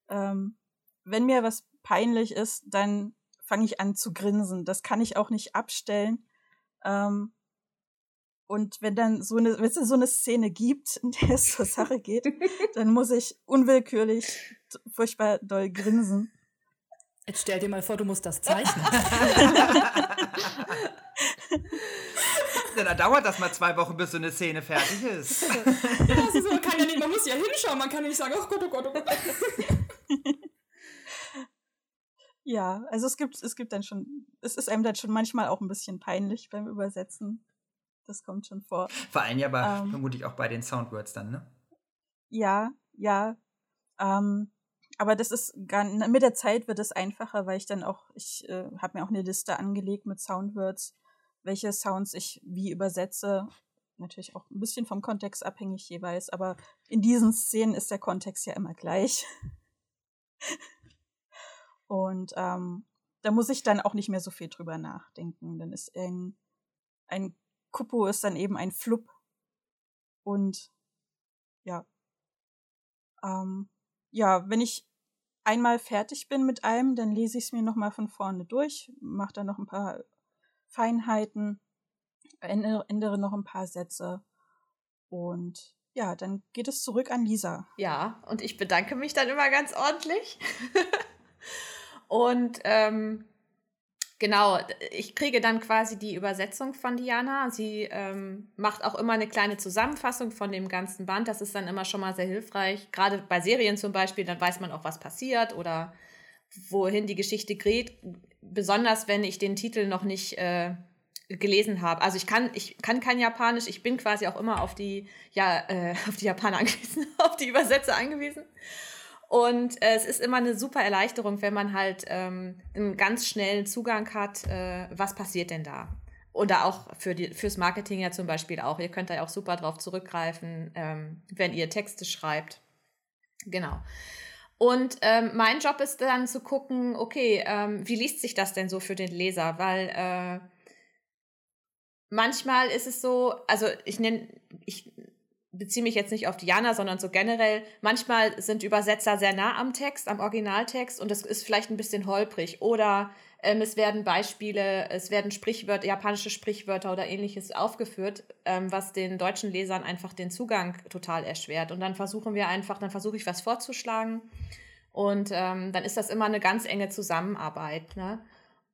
ähm, wenn mir was peinlich ist, dann fange ich an zu grinsen. Das kann ich auch nicht abstellen. Ähm, und wenn dann so eine, wenn es so eine Szene gibt, in der es zur Sache geht, dann muss ich unwillkürlich furchtbar doll grinsen. Jetzt stell dir mal vor, du musst das zeichnen. dann dauert das mal zwei Wochen, bis so eine Szene fertig ist. ja, also man, kann ja nicht, man muss ja hinschauen, man kann ja nicht sagen, oh Gott, oh Gott, oh Gott. Ja, also es gibt, es gibt dann schon, es ist einem dann schon manchmal auch ein bisschen peinlich beim Übersetzen. Das kommt schon vor. Vor allem ja aber ähm, vermutlich auch bei den Soundwords dann, ne? Ja, ja. Ähm, aber das ist gar, mit der Zeit wird es einfacher, weil ich dann auch, ich äh, habe mir auch eine Liste angelegt mit Soundwords, welche Sounds ich wie übersetze. Natürlich auch ein bisschen vom Kontext abhängig jeweils, aber in diesen Szenen ist der Kontext ja immer gleich. Und ähm, da muss ich dann auch nicht mehr so viel drüber nachdenken. Dann ist ein, ein Kupo ist dann eben ein Flup. Und ja. Ähm, ja, wenn ich einmal fertig bin mit allem, dann lese ich es mir nochmal von vorne durch, mache da noch ein paar Feinheiten, ändere noch ein paar Sätze und ja, dann geht es zurück an Lisa. Ja, und ich bedanke mich dann immer ganz ordentlich. und ähm, Genau, ich kriege dann quasi die Übersetzung von Diana. Sie ähm, macht auch immer eine kleine Zusammenfassung von dem ganzen Band. Das ist dann immer schon mal sehr hilfreich. Gerade bei Serien zum Beispiel, dann weiß man auch, was passiert oder wohin die Geschichte geht. Besonders wenn ich den Titel noch nicht äh, gelesen habe. Also ich kann, ich kann kein Japanisch. Ich bin quasi auch immer auf die, ja, äh, auf die Japaner angewiesen, auf die Übersetzer angewiesen. Und äh, es ist immer eine super Erleichterung, wenn man halt ähm, einen ganz schnellen Zugang hat, äh, was passiert denn da. Oder auch für die, fürs Marketing ja zum Beispiel auch. Ihr könnt da ja auch super drauf zurückgreifen, ähm, wenn ihr Texte schreibt. Genau. Und ähm, mein Job ist dann zu gucken, okay, ähm, wie liest sich das denn so für den Leser? Weil äh, manchmal ist es so, also ich nenne, ich beziehe mich jetzt nicht auf Diana, sondern so generell, manchmal sind Übersetzer sehr nah am Text, am Originaltext und das ist vielleicht ein bisschen holprig oder Ähm, es werden Beispiele, es werden Sprichwörter, japanische Sprichwörter oder ähnliches aufgeführt, ähm, was den deutschen Lesern einfach den Zugang total erschwert. Und dann versuchen wir einfach, dann versuche ich was vorzuschlagen. Und ähm, dann ist das immer eine ganz enge Zusammenarbeit. Ne?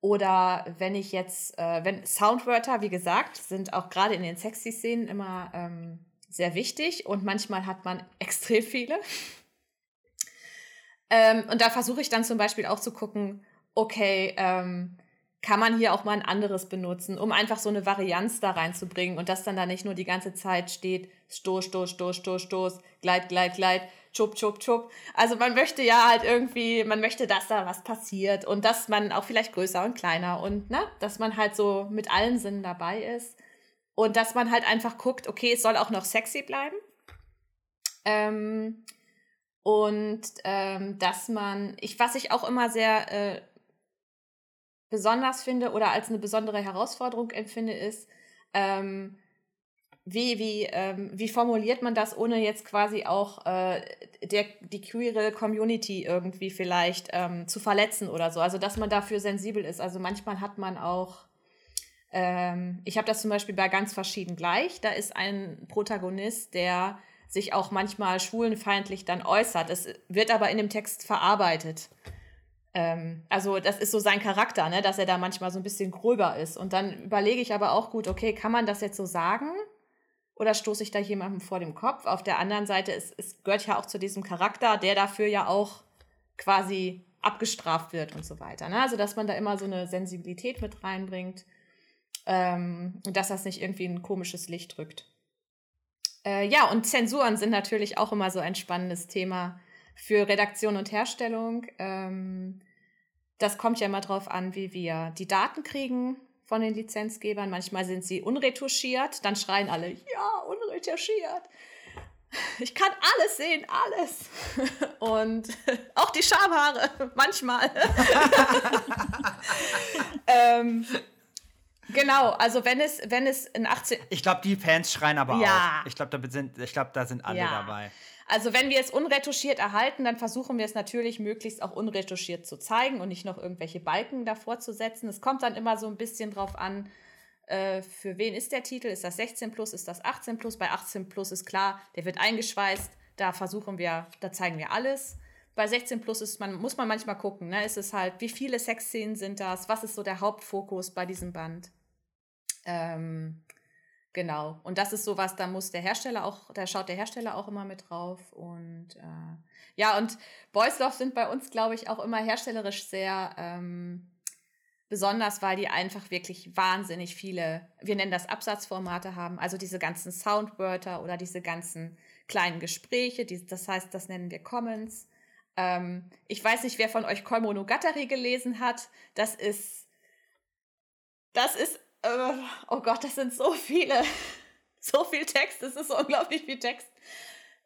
Oder wenn ich jetzt, äh, wenn Soundwörter, wie gesagt, sind auch gerade in den sexy Szenen immer ähm, sehr wichtig und manchmal hat man extrem viele. ähm, und da versuche ich dann zum Beispiel auch zu gucken, okay, ähm, kann man hier auch mal ein anderes benutzen, um einfach so eine Varianz da reinzubringen und dass dann da nicht nur die ganze Zeit steht, Stoß, Stoß, Stoß, Stoß, Stoß, Gleit, Gleit, Gleit, Chup, Chup, Chup. Also man möchte ja halt irgendwie, man möchte, dass da was passiert und dass man auch vielleicht größer und kleiner und ne, dass man halt so mit allen Sinnen dabei ist und dass man halt einfach guckt, okay, es soll auch noch sexy bleiben. Ähm, und ähm, dass man, ich, was ich auch immer sehr äh, besonders finde oder als eine besondere Herausforderung empfinde, ist, ähm, wie, wie, ähm, wie formuliert man das, ohne jetzt quasi auch äh, der, die queere Community irgendwie vielleicht ähm, zu verletzen oder so. Also, dass man dafür sensibel ist. Also, manchmal hat man auch, ähm, ich habe das zum Beispiel bei ganz verschieden gleich. Da ist ein Protagonist, der sich auch manchmal schwulenfeindlich dann äußert. Es wird aber in dem Text verarbeitet. Ähm, also das ist so sein Charakter, ne? dass er da manchmal so ein bisschen gröber ist. Und dann überlege ich aber auch gut, okay, kann man das jetzt so sagen? Oder stoße ich da jemandem vor dem Kopf? Auf der anderen Seite, es, es gehört ja auch zu diesem Charakter, der dafür ja auch quasi abgestraft wird und so weiter. Ne? Also dass man da immer so eine Sensibilität mit reinbringt ähm, dass das nicht irgendwie ein komisches Licht drückt. Äh, ja, und Zensuren sind natürlich auch immer so ein spannendes Thema für Redaktion und Herstellung. Ähm, das kommt ja immer drauf an, wie wir die Daten kriegen von den Lizenzgebern. Manchmal sind sie unretuschiert, dann schreien alle, ja, unretuschiert. Ich kann alles sehen, alles. Und auch die Schamhaare, manchmal. ähm, genau, also wenn es, wenn es in 18. Ich glaube, die Fans schreien aber ja. auch. Ich glaube, da, sind, da sind alle ja. dabei. Also wenn wir es unretuschiert erhalten, dann versuchen wir es natürlich möglichst auch unretuschiert zu zeigen und nicht noch irgendwelche Balken davor zu setzen. Es kommt dann immer so ein bisschen drauf an, äh, für wen ist der Titel? Ist das 16 plus? Ist das 18 plus? Bei 18 plus ist klar, der wird eingeschweißt. Da versuchen wir, da zeigen wir alles. Bei 16 plus ist man, muss man manchmal gucken, ne? Ist es halt, wie viele Sexszenen sind das? Was ist so der Hauptfokus bei diesem Band? Ähm, Genau. Und das ist sowas, da muss der Hersteller auch, da schaut der Hersteller auch immer mit drauf. Und äh, ja, und Boysloff sind bei uns, glaube ich, auch immer herstellerisch sehr ähm, besonders, weil die einfach wirklich wahnsinnig viele, wir nennen das Absatzformate haben, also diese ganzen Soundwörter oder diese ganzen kleinen Gespräche, die, das heißt, das nennen wir Commons. Ähm, ich weiß nicht, wer von euch Koi Monogatari gelesen hat. Das ist, das ist äh, oh Gott, das sind so viele, so viel Text, das ist so unglaublich viel Text.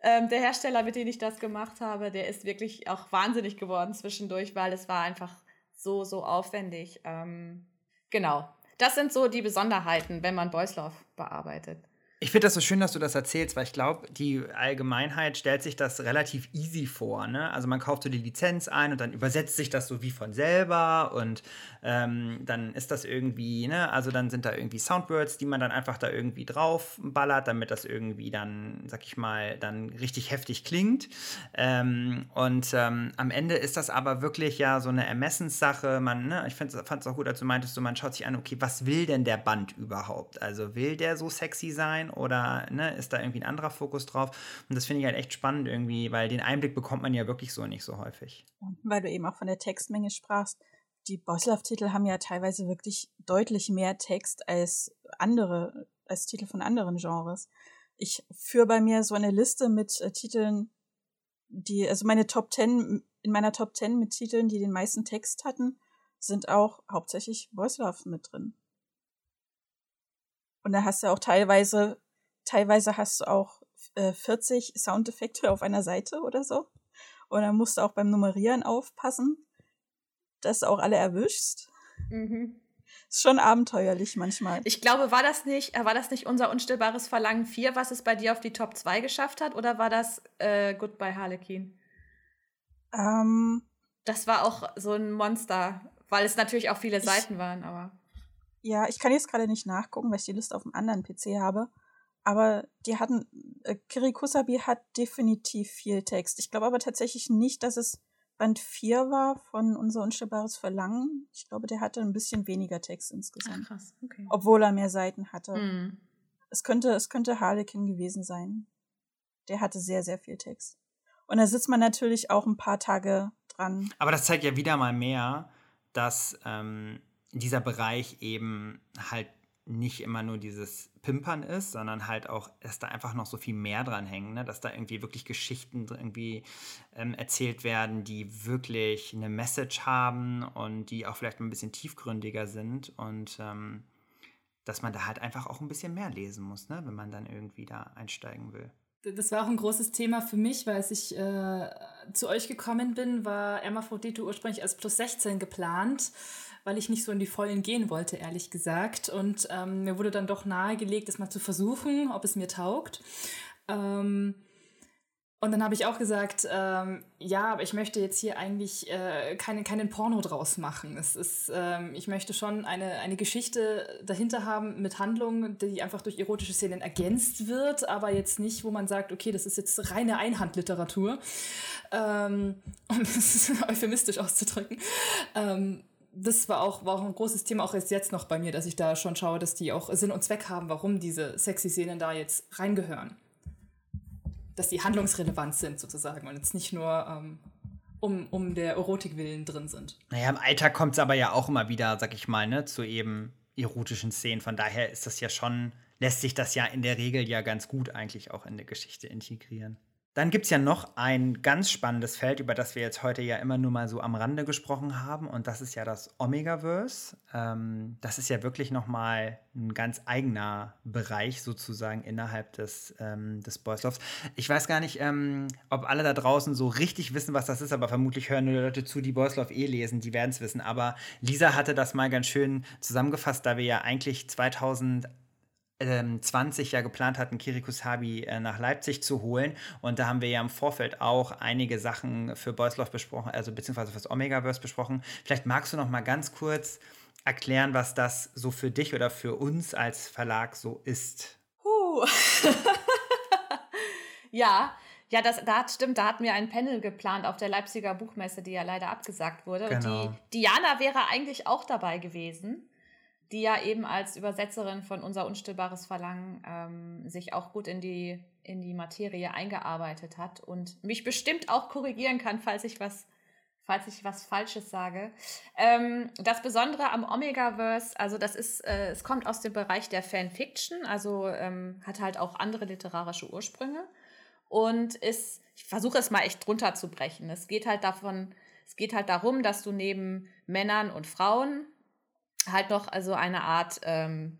Ähm, der Hersteller, mit dem ich das gemacht habe, der ist wirklich auch wahnsinnig geworden zwischendurch, weil es war einfach so, so aufwendig. Ähm, genau. Das sind so die Besonderheiten, wenn man Boys Love bearbeitet. Ich finde das so schön, dass du das erzählst, weil ich glaube, die Allgemeinheit stellt sich das relativ easy vor. Ne? Also man kauft so die Lizenz ein und dann übersetzt sich das so wie von selber und ähm, dann ist das irgendwie, ne? also dann sind da irgendwie Soundwords, die man dann einfach da irgendwie drauf ballert, damit das irgendwie dann, sag ich mal, dann richtig heftig klingt. Ähm, und ähm, am Ende ist das aber wirklich ja so eine Ermessenssache. Man, ne? Ich fand es auch gut, als du meintest, so, man schaut sich an, okay, was will denn der Band überhaupt? Also will der so sexy sein? Sein oder ne, ist da irgendwie ein anderer Fokus drauf? Und das finde ich halt echt spannend irgendwie, weil den Einblick bekommt man ja wirklich so nicht so häufig. Weil du eben auch von der Textmenge sprachst. Die Bosslav-Titel haben ja teilweise wirklich deutlich mehr Text als andere, als Titel von anderen Genres. Ich führe bei mir so eine Liste mit äh, Titeln, die, also meine Top Ten, in meiner Top Ten mit Titeln, die den meisten Text hatten, sind auch hauptsächlich Love mit drin. Und da hast du auch teilweise, teilweise hast du auch äh, 40 Soundeffekte auf einer Seite oder so. Und dann musst du auch beim Nummerieren aufpassen, dass du auch alle erwischst. Mhm. Ist schon abenteuerlich manchmal. Ich glaube, war das nicht, war das nicht unser unstillbares Verlangen 4, was es bei dir auf die Top 2 geschafft hat? Oder war das äh, Goodbye Harlequin? Ähm, das war auch so ein Monster, weil es natürlich auch viele Seiten ich, waren, aber. Ja, ich kann jetzt gerade nicht nachgucken, weil ich die Liste auf einem anderen PC habe. Aber die hatten, äh, Kirikusabi hat definitiv viel Text. Ich glaube aber tatsächlich nicht, dass es Band 4 war von Unser Unstillbares Verlangen. Ich glaube, der hatte ein bisschen weniger Text insgesamt. Ach, krass, okay. Obwohl er mehr Seiten hatte. Mhm. Es könnte, es könnte Harlequin gewesen sein. Der hatte sehr, sehr viel Text. Und da sitzt man natürlich auch ein paar Tage dran. Aber das zeigt ja wieder mal mehr, dass ähm, dieser Bereich eben halt nicht immer nur dieses Pimpern ist, sondern halt auch, dass da einfach noch so viel mehr dran hängen, ne? dass da irgendwie wirklich Geschichten irgendwie ähm, erzählt werden, die wirklich eine Message haben und die auch vielleicht ein bisschen tiefgründiger sind und ähm, dass man da halt einfach auch ein bisschen mehr lesen muss, ne? wenn man dann irgendwie da einsteigen will. Das war auch ein großes Thema für mich, weil als ich äh, zu euch gekommen bin, war Hermaphrodite ursprünglich als plus 16 geplant weil ich nicht so in die Vollen gehen wollte, ehrlich gesagt. Und ähm, mir wurde dann doch nahegelegt, das mal zu versuchen, ob es mir taugt. Ähm, und dann habe ich auch gesagt, ähm, ja, aber ich möchte jetzt hier eigentlich äh, keine, keinen Porno draus machen. Es ist, ähm, ich möchte schon eine, eine Geschichte dahinter haben mit Handlungen, die einfach durch erotische Szenen ergänzt wird, aber jetzt nicht, wo man sagt, okay, das ist jetzt reine Einhandliteratur, ähm, um es euphemistisch auszudrücken. Ähm, das war auch, war auch ein großes Thema, auch erst jetzt noch bei mir, dass ich da schon schaue, dass die auch Sinn und Zweck haben, warum diese sexy Szenen da jetzt reingehören. Dass die handlungsrelevant sind sozusagen und jetzt nicht nur ähm, um, um der Erotik willen drin sind. Naja, im Alltag kommt es aber ja auch immer wieder, sag ich mal, ne, zu eben erotischen Szenen. Von daher ist das ja schon, lässt sich das ja in der Regel ja ganz gut eigentlich auch in der Geschichte integrieren. Dann gibt es ja noch ein ganz spannendes Feld, über das wir jetzt heute ja immer nur mal so am Rande gesprochen haben, und das ist ja das Omegaverse. Ähm, das ist ja wirklich nochmal ein ganz eigener Bereich sozusagen innerhalb des, ähm, des Boyslofts. Ich weiß gar nicht, ähm, ob alle da draußen so richtig wissen, was das ist, aber vermutlich hören nur Leute zu, die Boyslov eh lesen, die werden es wissen. Aber Lisa hatte das mal ganz schön zusammengefasst, da wir ja eigentlich 2000 20 ähm, ja geplant hatten, Kirikus Habi äh, nach Leipzig zu holen. Und da haben wir ja im Vorfeld auch einige Sachen für Boyslov besprochen, also beziehungsweise fürs Omegaverse besprochen. Vielleicht magst du noch mal ganz kurz erklären, was das so für dich oder für uns als Verlag so ist. Huh. ja, ja, das da stimmt, da hatten wir ein Panel geplant auf der Leipziger Buchmesse, die ja leider abgesagt wurde. Genau. Und die Diana wäre eigentlich auch dabei gewesen die ja eben als Übersetzerin von Unser unstillbares Verlangen ähm, sich auch gut in die, in die Materie eingearbeitet hat und mich bestimmt auch korrigieren kann, falls ich was, falls ich was Falsches sage. Ähm, das Besondere am Omegaverse, also das ist, äh, es kommt aus dem Bereich der Fanfiction, also ähm, hat halt auch andere literarische Ursprünge und ist, ich versuche es mal echt drunter zu brechen. Es geht halt davon, es geht halt darum, dass du neben Männern und Frauen halt noch also eine Art ähm,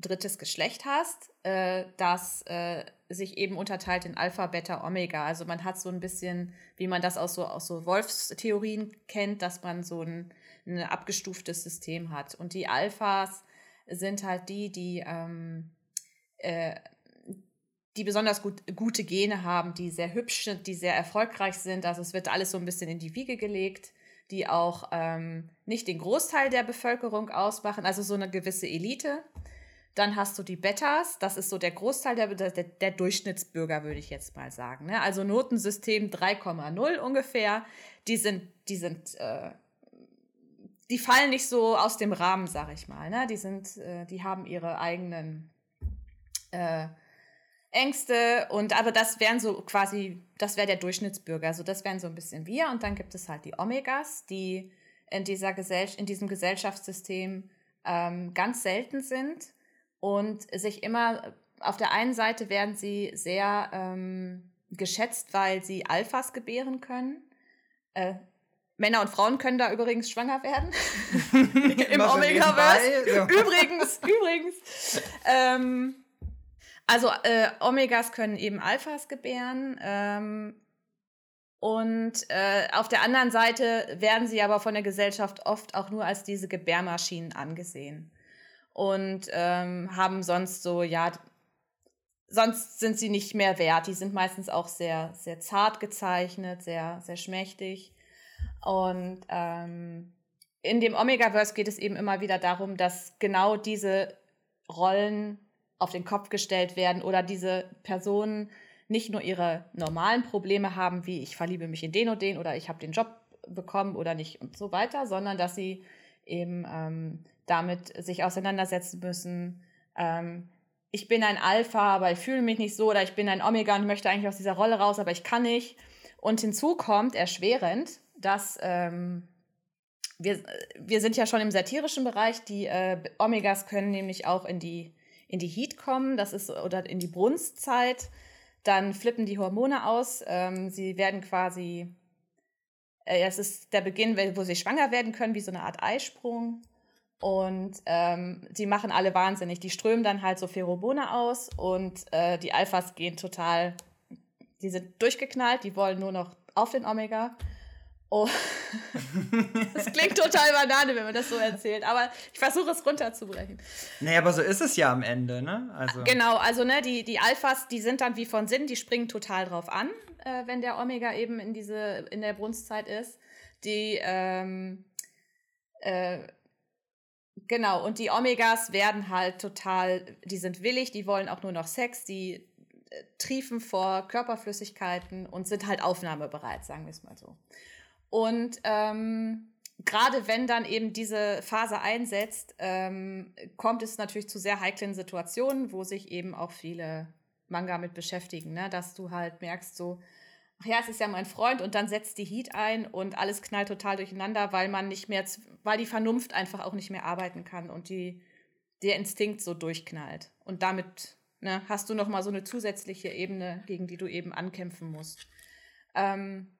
drittes Geschlecht hast, äh, das äh, sich eben unterteilt in Alpha, Beta, Omega. Also man hat so ein bisschen, wie man das aus so, aus so Wolfstheorien kennt, dass man so ein, ein abgestuftes System hat. Und die Alphas sind halt die, die, ähm, äh, die besonders gut, gute Gene haben, die sehr hübsch sind, die sehr erfolgreich sind. Also es wird alles so ein bisschen in die Wiege gelegt die auch ähm, nicht den Großteil der Bevölkerung ausmachen, also so eine gewisse Elite. Dann hast du die Betas, das ist so der Großteil der, der, der Durchschnittsbürger, würde ich jetzt mal sagen. Ne? Also Notensystem 3,0 ungefähr. Die sind, die sind, äh, die fallen nicht so aus dem Rahmen, sag ich mal. Ne? Die sind, äh, die haben ihre eigenen äh, Ängste und aber das wären so quasi, das wäre der Durchschnittsbürger. Also das wären so ein bisschen wir und dann gibt es halt die Omegas, die in dieser Gesell in diesem Gesellschaftssystem ähm, ganz selten sind und sich immer auf der einen Seite werden sie sehr ähm, geschätzt, weil sie Alphas gebären können. Äh, Männer und Frauen können da übrigens schwanger werden. Im Omega-Verse. Übrigens, übrigens. Ähm, also äh, Omegas können eben Alphas gebären. Ähm, und äh, auf der anderen Seite werden sie aber von der Gesellschaft oft auch nur als diese Gebärmaschinen angesehen. Und ähm, haben sonst so, ja, sonst sind sie nicht mehr wert. Die sind meistens auch sehr, sehr zart gezeichnet, sehr, sehr schmächtig. Und ähm, in dem Omega-Verse geht es eben immer wieder darum, dass genau diese Rollen auf den Kopf gestellt werden oder diese Personen nicht nur ihre normalen Probleme haben, wie ich verliebe mich in den und den oder ich habe den Job bekommen oder nicht und so weiter, sondern dass sie eben ähm, damit sich auseinandersetzen müssen. Ähm, ich bin ein Alpha, aber ich fühle mich nicht so oder ich bin ein Omega und möchte eigentlich aus dieser Rolle raus, aber ich kann nicht. Und hinzu kommt erschwerend, dass ähm, wir, wir sind ja schon im satirischen Bereich. Die äh, Omegas können nämlich auch in die, in die Heat kommen, das ist oder in die Brunstzeit. Dann flippen die Hormone aus. Ähm, sie werden quasi, äh, es ist der Beginn, wo sie schwanger werden können, wie so eine Art Eisprung. Und ähm, die machen alle wahnsinnig. Die strömen dann halt so Pheromone aus und äh, die Alphas gehen total, die sind durchgeknallt, die wollen nur noch auf den Omega. Oh, das klingt total Banane, wenn man das so erzählt, aber ich versuche es runterzubrechen. Nee, aber so ist es ja am Ende, ne? Also. Genau, also ne, die, die Alphas, die sind dann wie von Sinn, die springen total drauf an, äh, wenn der Omega eben in diese, in der Brunstzeit ist. Die, ähm, äh, genau, und die Omegas werden halt total, die sind willig, die wollen auch nur noch Sex, die äh, triefen vor Körperflüssigkeiten und sind halt aufnahmebereit, sagen wir es mal so. Und ähm, gerade wenn dann eben diese Phase einsetzt, ähm, kommt es natürlich zu sehr heiklen Situationen, wo sich eben auch viele Manga mit beschäftigen, ne? dass du halt merkst, so, ach ja, es ist ja mein Freund und dann setzt die Heat ein und alles knallt total durcheinander, weil man nicht mehr, weil die Vernunft einfach auch nicht mehr arbeiten kann und die, der Instinkt so durchknallt. Und damit ne, hast du nochmal so eine zusätzliche Ebene, gegen die du eben ankämpfen musst. Ähm,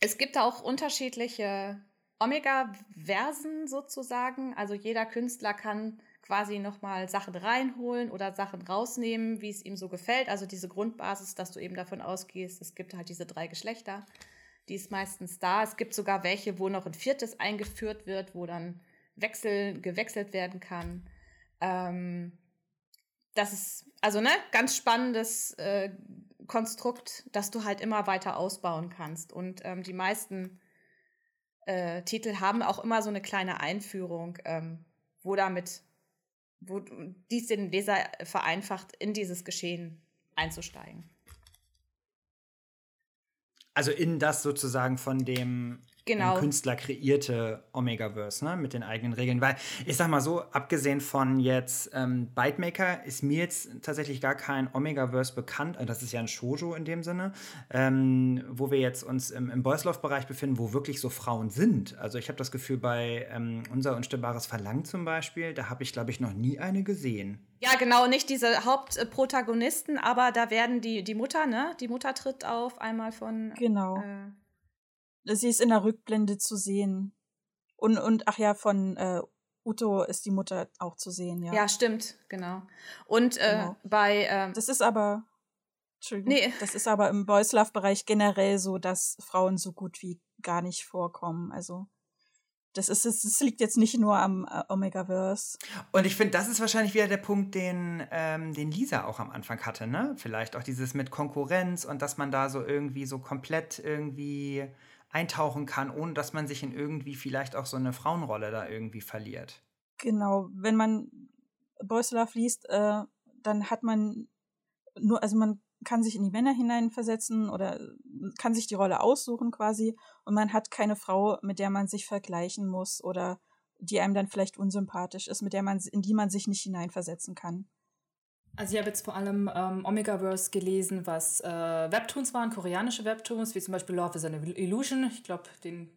es gibt auch unterschiedliche Omega-Versen sozusagen. Also jeder Künstler kann quasi nochmal Sachen reinholen oder Sachen rausnehmen, wie es ihm so gefällt. Also diese Grundbasis, dass du eben davon ausgehst, es gibt halt diese drei Geschlechter. Die ist meistens da. Es gibt sogar welche, wo noch ein viertes eingeführt wird, wo dann Wechsel, gewechselt werden kann. Ähm, das ist also ne ganz spannendes äh, Konstrukt, das du halt immer weiter ausbauen kannst. Und ähm, die meisten äh, Titel haben auch immer so eine kleine Einführung, ähm, wo damit, wo dies den Leser vereinfacht, in dieses Geschehen einzusteigen. Also in das sozusagen von dem genau. Künstler kreierte Omegaverse, ne, mit den eigenen Regeln. Weil ich sag mal so, abgesehen von jetzt ähm, Bytemaker ist mir jetzt tatsächlich gar kein Omegaverse bekannt. Also das ist ja ein Shoujo in dem Sinne, ähm, wo wir jetzt uns im, im Love-Bereich befinden, wo wirklich so Frauen sind. Also ich habe das Gefühl, bei ähm, Unser unstillbares Verlangen zum Beispiel, da habe ich, glaube ich, noch nie eine gesehen. Ja, genau, nicht diese Hauptprotagonisten, aber da werden die, die Mutter, ne? Die Mutter tritt auf, einmal von. Genau. Äh, Sie ist in der Rückblende zu sehen. Und, und ach ja, von äh, Uto ist die Mutter auch zu sehen, ja. Ja, stimmt, genau. Und äh, genau. bei. Ähm, das ist aber. Entschuldigung. Nee. Das ist aber im Boys Love-Bereich generell so, dass Frauen so gut wie gar nicht vorkommen. Also. Das, ist, das liegt jetzt nicht nur am äh, Omegaverse. Und ich finde, das ist wahrscheinlich wieder der Punkt, den, ähm, den Lisa auch am Anfang hatte, ne? Vielleicht auch dieses mit Konkurrenz und dass man da so irgendwie so komplett irgendwie eintauchen kann, ohne dass man sich in irgendwie vielleicht auch so eine Frauenrolle da irgendwie verliert. Genau, wenn man Boys Love liest, äh, dann hat man nur, also man kann sich in die Männer hineinversetzen oder kann sich die Rolle aussuchen quasi und man hat keine Frau, mit der man sich vergleichen muss oder die einem dann vielleicht unsympathisch ist, mit der man in die man sich nicht hineinversetzen kann. Also ich habe jetzt vor allem ähm, Omegaverse gelesen, was äh, Webtoons waren, koreanische Webtoons, wie zum Beispiel Love is an Illusion. Ich glaube,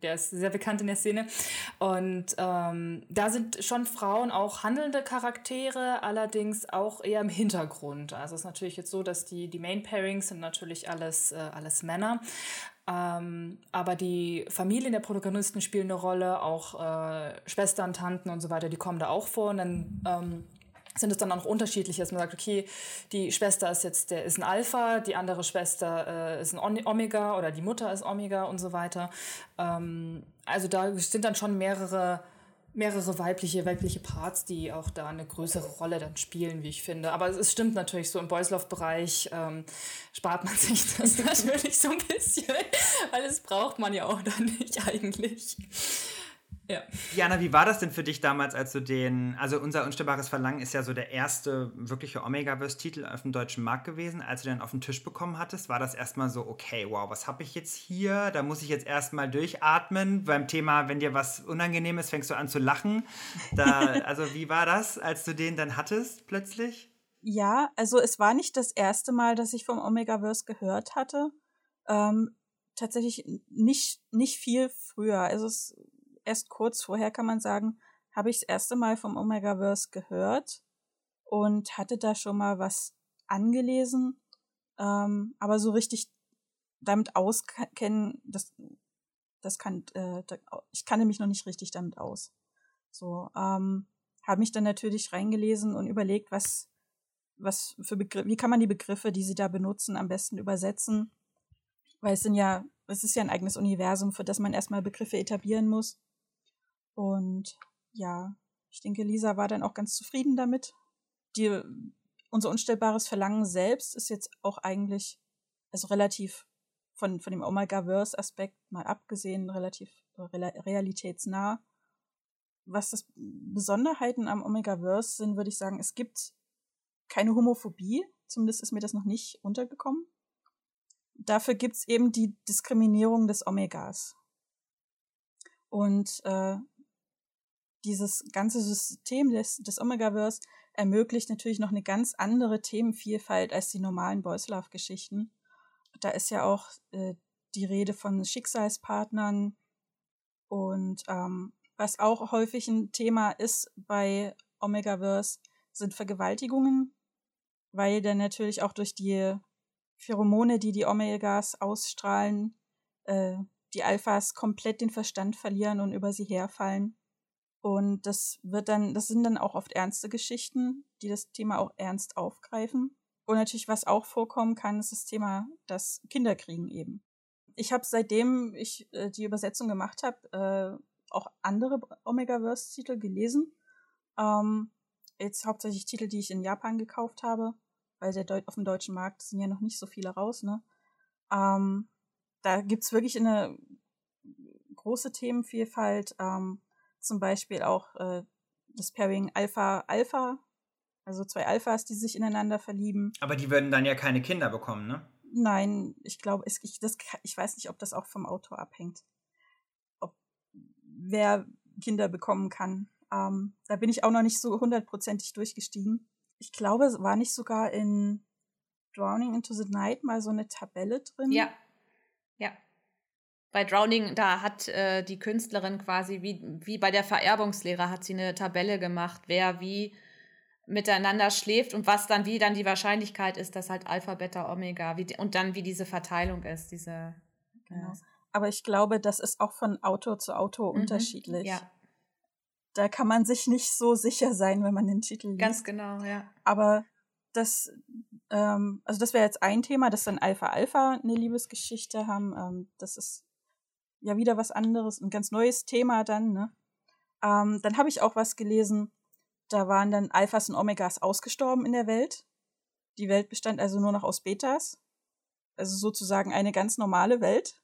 der ist sehr bekannt in der Szene. Und ähm, da sind schon Frauen auch handelnde Charaktere, allerdings auch eher im Hintergrund. Also es ist natürlich jetzt so, dass die, die Main Pairings sind natürlich alles, äh, alles Männer. Ähm, aber die Familien der Protagonisten spielen eine Rolle, auch äh, Schwestern, Tanten und so weiter, die kommen da auch vor. Und dann ähm, sind es dann auch noch unterschiedlich, dass man sagt, okay, die Schwester ist jetzt der ist ein Alpha, die andere Schwester äh, ist ein Omega oder die Mutter ist Omega und so weiter. Ähm, also da sind dann schon mehrere mehrere weibliche weibliche Parts, die auch da eine größere Rolle dann spielen, wie ich finde. Aber es stimmt natürlich so im Boys Love Bereich ähm, spart man sich das natürlich so ein bisschen, weil es braucht man ja auch dann nicht eigentlich. Ja. Jana, wie war das denn für dich damals, als du den, also unser unstillbares Verlangen ist ja so der erste wirkliche Omegaverse-Titel auf dem deutschen Markt gewesen. Als du den auf den Tisch bekommen hattest, war das erstmal so, okay, wow, was habe ich jetzt hier? Da muss ich jetzt erstmal durchatmen. Beim Thema, wenn dir was unangenehm ist, fängst du an zu lachen. Da, also wie war das, als du den dann hattest plötzlich? Ja, also es war nicht das erste Mal, dass ich vom Omegaverse gehört hatte. Ähm, tatsächlich nicht, nicht viel früher. Also es erst kurz vorher, kann man sagen, habe ich das erste Mal vom Omegaverse gehört und hatte da schon mal was angelesen, ähm, aber so richtig damit auskennen, das, das kann, äh, ich kannte mich noch nicht richtig damit aus. So, ähm, habe mich dann natürlich reingelesen und überlegt, was, was für Begriffe, wie kann man die Begriffe, die sie da benutzen, am besten übersetzen? Weil es sind ja, es ist ja ein eigenes Universum, für das man erstmal Begriffe etablieren muss. Und ja, ich denke, Lisa war dann auch ganz zufrieden damit. Die, unser unstellbares Verlangen selbst ist jetzt auch eigentlich, also relativ von, von dem Omega-Verse-Aspekt mal abgesehen, relativ realitätsnah. Was das Besonderheiten am Omega-Verse sind, würde ich sagen, es gibt keine Homophobie, zumindest ist mir das noch nicht untergekommen. Dafür gibt es eben die Diskriminierung des Omegas. Und äh, dieses ganze System des, des Omegaverse ermöglicht natürlich noch eine ganz andere Themenvielfalt als die normalen Boys Love Geschichten. Da ist ja auch äh, die Rede von Schicksalspartnern und ähm, was auch häufig ein Thema ist bei Omegaverse sind Vergewaltigungen, weil dann natürlich auch durch die Pheromone, die die Omegas ausstrahlen, äh, die Alphas komplett den Verstand verlieren und über sie herfallen. Und das wird dann, das sind dann auch oft ernste Geschichten, die das Thema auch ernst aufgreifen. Und natürlich, was auch vorkommen kann, ist das Thema, das Kinder kriegen eben. Ich habe seitdem ich äh, die Übersetzung gemacht habe, äh, auch andere Omega-Verse-Titel gelesen. Ähm, jetzt hauptsächlich Titel, die ich in Japan gekauft habe, weil der auf dem deutschen Markt sind ja noch nicht so viele raus. Ne? Ähm, da gibt's wirklich eine große Themenvielfalt. Ähm, zum Beispiel auch äh, das Pairing Alpha-Alpha, also zwei Alphas, die sich ineinander verlieben. Aber die würden dann ja keine Kinder bekommen, ne? Nein, ich glaube, ich, das, ich weiß nicht, ob das auch vom Autor abhängt. Ob wer Kinder bekommen kann. Ähm, da bin ich auch noch nicht so hundertprozentig durchgestiegen. Ich glaube, es war nicht sogar in Drowning into the Night mal so eine Tabelle drin. Ja. Ja bei Drowning, da hat äh, die Künstlerin quasi, wie, wie bei der Vererbungslehre, hat sie eine Tabelle gemacht, wer wie miteinander schläft und was dann, wie dann die Wahrscheinlichkeit ist, dass halt Alpha, Beta, Omega wie, und dann wie diese Verteilung ist, diese. Genau. Äh, Aber ich glaube, das ist auch von Autor zu Autor mhm, unterschiedlich. Ja. Da kann man sich nicht so sicher sein, wenn man den Titel liest. Ganz genau, ja. Aber das, ähm, also das wäre jetzt ein Thema, dass dann Alpha Alpha eine Liebesgeschichte haben. Ähm, das ist ja wieder was anderes, ein ganz neues Thema dann. Ne? Ähm, dann habe ich auch was gelesen, da waren dann Alphas und Omegas ausgestorben in der Welt. Die Welt bestand also nur noch aus Betas. Also sozusagen eine ganz normale Welt.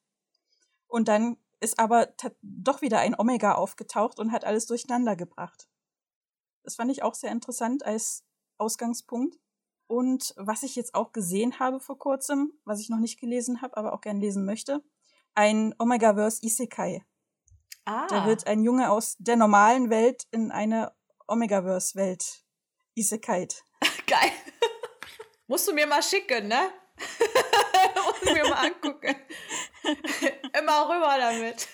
Und dann ist aber doch wieder ein Omega aufgetaucht und hat alles durcheinander gebracht. Das fand ich auch sehr interessant als Ausgangspunkt. Und was ich jetzt auch gesehen habe vor kurzem, was ich noch nicht gelesen habe, aber auch gern lesen möchte, ein Omegaverse Isekai. Ah. Da wird ein Junge aus der normalen Welt in eine Omegaverse-Welt Isekait. Geil. Musst du mir mal schicken, ne? Musst du mir mal angucken. Immer rüber damit.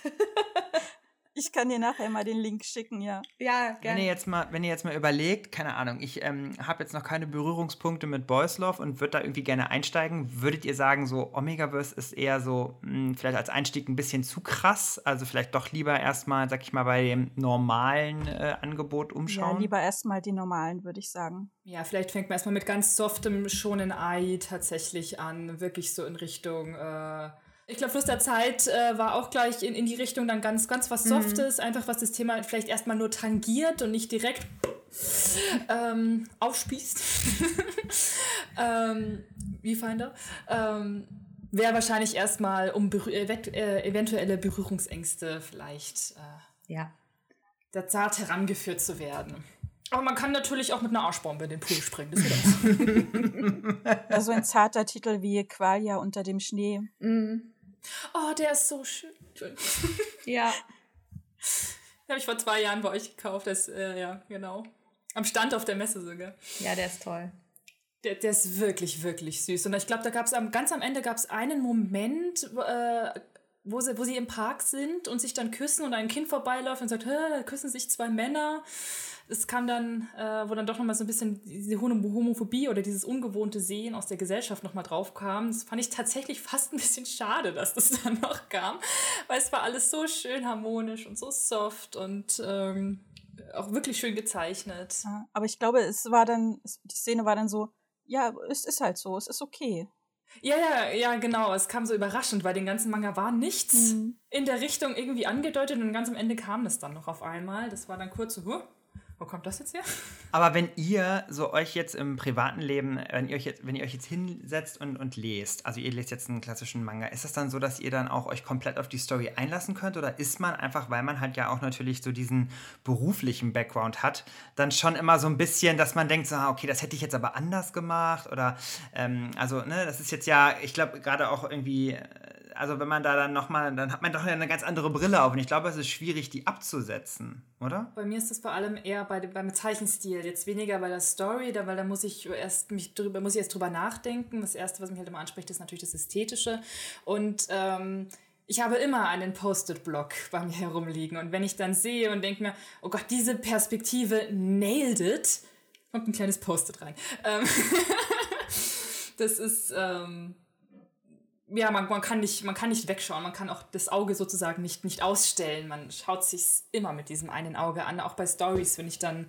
Ich kann dir nachher mal den Link schicken, ja. Ja, gerne. Wenn ihr jetzt mal, wenn ihr jetzt mal überlegt, keine Ahnung, ich ähm, habe jetzt noch keine Berührungspunkte mit Boys Love und würde da irgendwie gerne einsteigen. Würdet ihr sagen, so Omegaverse ist eher so, mh, hm, vielleicht als Einstieg ein bisschen zu krass? Also vielleicht doch lieber erstmal, sag ich mal, bei dem normalen äh, Angebot umschauen? Ja, lieber erstmal die normalen, würde ich sagen. Ja, vielleicht fängt man erstmal mit ganz softem Shonen Ai tatsächlich an, wirklich so in Richtung. Äh ich glaube, Fluss der Zeit äh, war auch gleich in, in die Richtung dann ganz, ganz was mhm. Softes, mhm. einfach was das Thema vielleicht erstmal nur tangiert und nicht direkt ähm, aufspießt. ähm, wie Finder. Ähm, Wäre wahrscheinlich erstmal um berü äh, eventuelle Berührungsängste vielleicht. Äh, ja. der zart herangeführt zu werden. Aber man kann natürlich auch mit einer Arschbombe in den Pool springen. Das also ein zarter Titel wie Qualia unter dem Schnee. Mm. Oh, der ist so schön. ja. Den habe ich vor zwei Jahren bei euch gekauft. Das, äh, ja, genau. Am Stand auf der Messe sogar. Ja, der ist toll. Der, der ist wirklich, wirklich süß. Und ich glaube, da gab es ganz am Ende gab es einen Moment, äh, wo sie, wo sie im Park sind und sich dann küssen und ein Kind vorbeiläuft und sagt, da küssen sich zwei Männer. Es kam dann, äh, wo dann doch nochmal so ein bisschen diese Homophobie oder dieses ungewohnte Sehen aus der Gesellschaft nochmal drauf kam. Das fand ich tatsächlich fast ein bisschen schade, dass das dann noch kam, weil es war alles so schön harmonisch und so soft und ähm, auch wirklich schön gezeichnet. Ja, aber ich glaube, es war dann, die Szene war dann so, ja, es ist halt so, es ist okay. Ja, ja, ja, genau. Es kam so überraschend, weil den ganzen Manga war nichts mhm. in der Richtung irgendwie angedeutet und ganz am Ende kam es dann noch auf einmal. Das war dann kurz so, huh? Wo kommt das jetzt her? Aber wenn ihr so euch jetzt im privaten Leben, wenn ihr euch jetzt, wenn ihr euch jetzt hinsetzt und, und lest, also ihr lest jetzt einen klassischen Manga, ist das dann so, dass ihr dann auch euch komplett auf die Story einlassen könnt? Oder ist man einfach, weil man halt ja auch natürlich so diesen beruflichen Background hat, dann schon immer so ein bisschen, dass man denkt, so, ah, okay, das hätte ich jetzt aber anders gemacht? Oder ähm, also, ne, das ist jetzt ja, ich glaube, gerade auch irgendwie also wenn man da dann nochmal, dann hat man doch eine ganz andere Brille auf. Und ich glaube, es ist schwierig, die abzusetzen, oder? Bei mir ist das vor allem eher bei, beim Zeichenstil. Jetzt weniger bei der Story, da, weil da muss ich erst mich drüber, muss ich erst drüber nachdenken. Das erste, was mich halt immer anspricht, ist natürlich das Ästhetische. Und ähm, ich habe immer einen Post-it-Block bei mir herumliegen. Und wenn ich dann sehe und denke mir, oh Gott, diese Perspektive nailed it, kommt ein kleines Post-it rein. Ähm das ist. Ähm, ja, man, man, kann nicht, man kann nicht wegschauen, man kann auch das Auge sozusagen nicht, nicht ausstellen. Man schaut sich immer mit diesem einen Auge an. Auch bei Stories, wenn ich dann.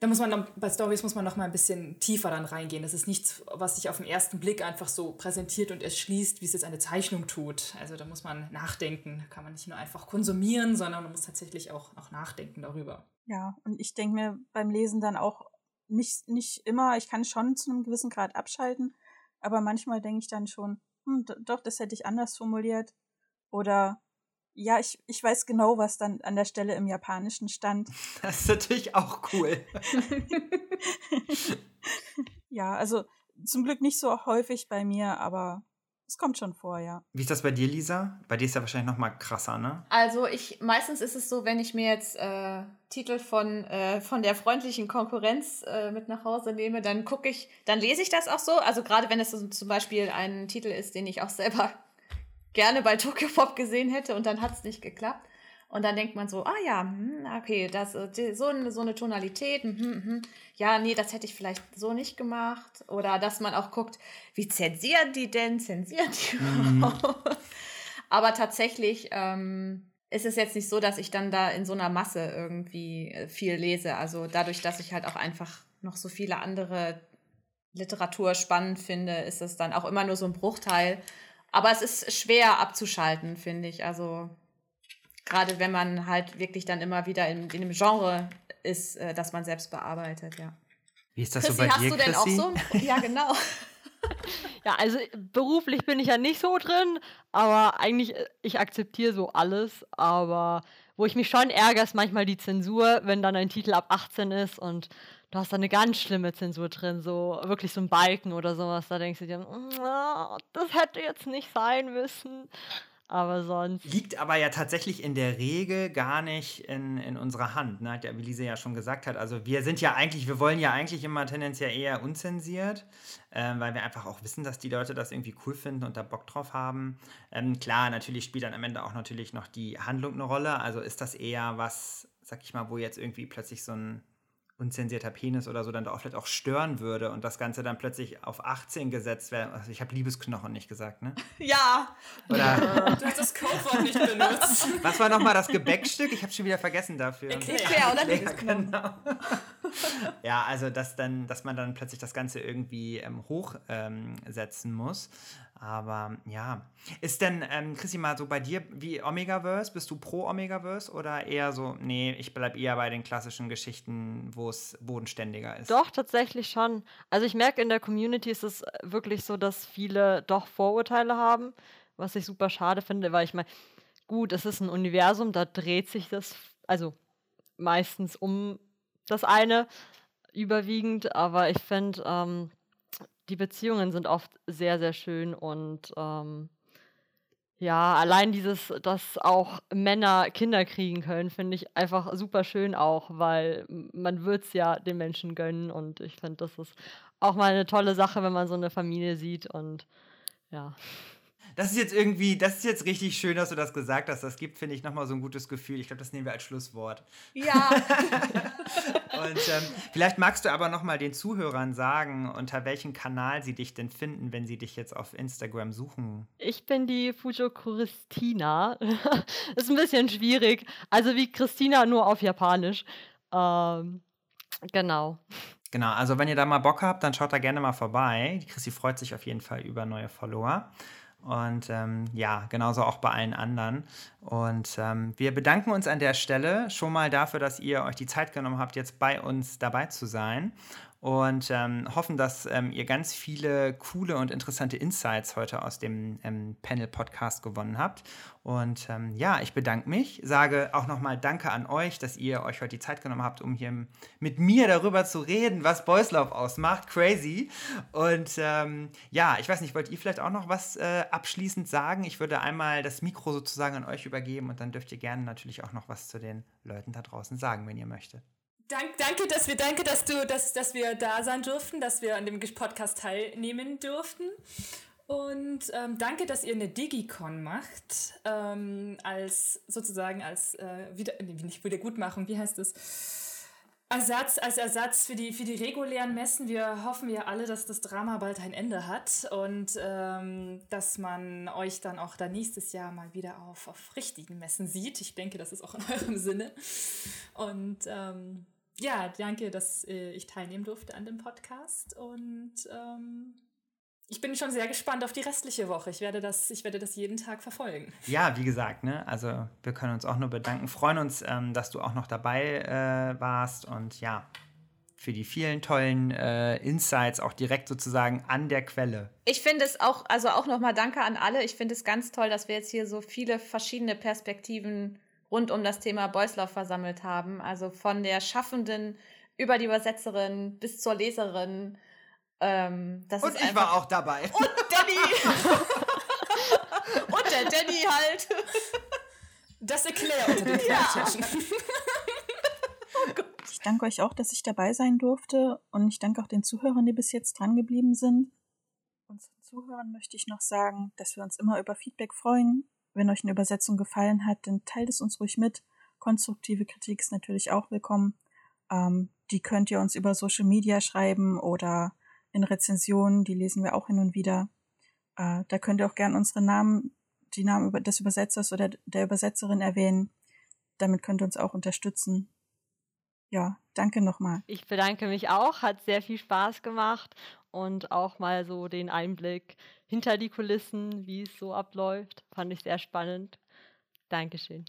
Da muss man dann, bei Stories muss man noch mal ein bisschen tiefer dann reingehen. Das ist nichts, was sich auf den ersten Blick einfach so präsentiert und erschließt, wie es jetzt eine Zeichnung tut. Also da muss man nachdenken. Da kann man nicht nur einfach konsumieren, sondern man muss tatsächlich auch, auch nachdenken darüber. Ja, und ich denke mir beim Lesen dann auch nicht, nicht immer, ich kann schon zu einem gewissen Grad abschalten, aber manchmal denke ich dann schon, hm, doch, das hätte ich anders formuliert. Oder ja, ich, ich weiß genau, was dann an der Stelle im Japanischen stand. Das ist natürlich auch cool. ja, also zum Glück nicht so häufig bei mir, aber es kommt schon vor, ja. Wie ist das bei dir, Lisa? Bei dir ist ja wahrscheinlich noch mal krasser, ne? Also ich meistens ist es so, wenn ich mir jetzt äh, Titel von, äh, von der freundlichen Konkurrenz äh, mit nach Hause nehme, dann gucke ich, dann lese ich das auch so. Also gerade wenn es so, zum Beispiel ein Titel ist, den ich auch selber gerne bei Tokyo Pop gesehen hätte und dann hat es nicht geklappt. Und dann denkt man so, ah ja, hm, okay, das, äh, so, eine, so eine Tonalität, mh, mh. ja, nee, das hätte ich vielleicht so nicht gemacht. Oder dass man auch guckt, wie zensieren die denn? Zensieren die mhm. überhaupt? Aber tatsächlich ähm, ist es jetzt nicht so, dass ich dann da in so einer Masse irgendwie äh, viel lese. Also dadurch, dass ich halt auch einfach noch so viele andere Literatur spannend finde, ist es dann auch immer nur so ein Bruchteil. Aber es ist schwer abzuschalten, finde ich. Also Gerade wenn man halt wirklich dann immer wieder in, in dem Genre ist, äh, das man selbst bearbeitet, ja. Wie ist das Chrissy, so bei hast dir, du denn Chrissy? auch so? Ja, genau. ja, also beruflich bin ich ja nicht so drin, aber eigentlich, äh, ich akzeptiere so alles, aber wo ich mich schon ärgere, ist manchmal die Zensur, wenn dann ein Titel ab 18 ist und du hast da eine ganz schlimme Zensur drin, so wirklich so ein Balken oder sowas, da denkst du dir, oh, das hätte jetzt nicht sein müssen. Aber sonst. Liegt aber ja tatsächlich in der Regel gar nicht in, in unserer Hand, ne? wie Lise ja schon gesagt hat. Also wir sind ja eigentlich, wir wollen ja eigentlich immer tendenziell eher unzensiert, ähm, weil wir einfach auch wissen, dass die Leute das irgendwie cool finden und da Bock drauf haben. Ähm, klar, natürlich spielt dann am Ende auch natürlich noch die Handlung eine Rolle. Also ist das eher was, sag ich mal, wo jetzt irgendwie plötzlich so ein unzensierter Penis oder so dann auch vielleicht auch stören würde und das Ganze dann plötzlich auf 18 gesetzt wäre. Also ich habe Liebesknochen nicht gesagt, ne? Ja. Oder du hast das Codewort nicht benutzt. Was war nochmal das Gebäckstück? Ich habe schon wieder vergessen dafür. Eclair oder Liebesknochen. Genau. ja, also dass dann, dass man dann plötzlich das Ganze irgendwie ähm, hochsetzen ähm, muss. Aber ja. Ist denn, ähm, Chrissy, mal so bei dir wie Omegaverse? Bist du pro Omegaverse oder eher so, nee, ich bleibe eher bei den klassischen Geschichten, wo es bodenständiger ist? Doch, tatsächlich schon. Also ich merke, in der Community ist es wirklich so, dass viele doch Vorurteile haben, was ich super schade finde, weil ich meine, gut, es ist ein Universum, da dreht sich das, also meistens um das eine überwiegend, aber ich finde, ähm, die Beziehungen sind oft sehr, sehr schön und ähm, ja, allein dieses, dass auch Männer Kinder kriegen können, finde ich einfach super schön auch, weil man wird es ja den Menschen gönnen und ich finde, das ist auch mal eine tolle Sache, wenn man so eine Familie sieht und ja. Das ist jetzt irgendwie, das ist jetzt richtig schön, dass du das gesagt hast. Das gibt, finde ich, nochmal so ein gutes Gefühl. Ich glaube, das nehmen wir als Schlusswort. Ja. Und ähm, vielleicht magst du aber nochmal den Zuhörern sagen, unter welchem Kanal sie dich denn finden, wenn sie dich jetzt auf Instagram suchen. Ich bin die Fujo Christina. ist ein bisschen schwierig. Also wie Christina, nur auf Japanisch. Ähm, genau. Genau, also wenn ihr da mal Bock habt, dann schaut da gerne mal vorbei. Die Christi freut sich auf jeden Fall über neue Follower. Und ähm, ja, genauso auch bei allen anderen. Und ähm, wir bedanken uns an der Stelle schon mal dafür, dass ihr euch die Zeit genommen habt, jetzt bei uns dabei zu sein und ähm, hoffen, dass ähm, ihr ganz viele coole und interessante Insights heute aus dem ähm, Panel-Podcast gewonnen habt. Und ähm, ja, ich bedanke mich, sage auch nochmal Danke an euch, dass ihr euch heute die Zeit genommen habt, um hier mit mir darüber zu reden, was Boys Love ausmacht. Crazy. Und ähm, ja, ich weiß nicht, wollt ihr vielleicht auch noch was äh, abschließend sagen? Ich würde einmal das Mikro sozusagen an euch übergeben und dann dürft ihr gerne natürlich auch noch was zu den Leuten da draußen sagen, wenn ihr möchtet. Dank, danke, dass wir, danke, dass du, dass, dass wir da sein durften, dass wir an dem Podcast teilnehmen durften. Und ähm, danke, dass ihr eine Digicon macht, ähm, als sozusagen als äh, wieder, nee, nicht Wiedergutmachung, wie heißt es? Ersatz, als Ersatz für die, für die regulären Messen. Wir hoffen ja alle, dass das Drama bald ein Ende hat und ähm, dass man euch dann auch da nächstes Jahr mal wieder auf, auf richtigen Messen sieht. Ich denke, das ist auch in eurem Sinne. Und ähm, ja, danke, dass äh, ich teilnehmen durfte an dem Podcast und ähm, ich bin schon sehr gespannt auf die restliche Woche. Ich werde das, ich werde das jeden Tag verfolgen. Ja, wie gesagt, ne, also wir können uns auch nur bedanken, freuen uns, ähm, dass du auch noch dabei äh, warst und ja, für die vielen tollen äh, Insights auch direkt sozusagen an der Quelle. Ich finde es auch, also auch nochmal Danke an alle. Ich finde es ganz toll, dass wir jetzt hier so viele verschiedene Perspektiven rund um das Thema Beuslauf versammelt haben. Also von der Schaffenden über die Übersetzerin bis zur Leserin. Ähm, und ich war auch dabei. Und Danny. und der Danny halt. Das erklärt unter den ja. oh ich danke euch auch, dass ich dabei sein durfte und ich danke auch den Zuhörern, die bis jetzt dran geblieben sind. Unseren Zuhörern möchte ich noch sagen, dass wir uns immer über Feedback freuen, wenn euch eine Übersetzung gefallen hat, dann teilt es uns ruhig mit. Konstruktive Kritik ist natürlich auch willkommen. Ähm, die könnt ihr uns über Social Media schreiben oder in Rezensionen, die lesen wir auch hin und wieder. Äh, da könnt ihr auch gern unsere Namen, die Namen des Übersetzers oder der Übersetzerin erwähnen. Damit könnt ihr uns auch unterstützen. Ja, danke nochmal. Ich bedanke mich auch, hat sehr viel Spaß gemacht und auch mal so den Einblick hinter die Kulissen, wie es so abläuft. Fand ich sehr spannend. Dankeschön.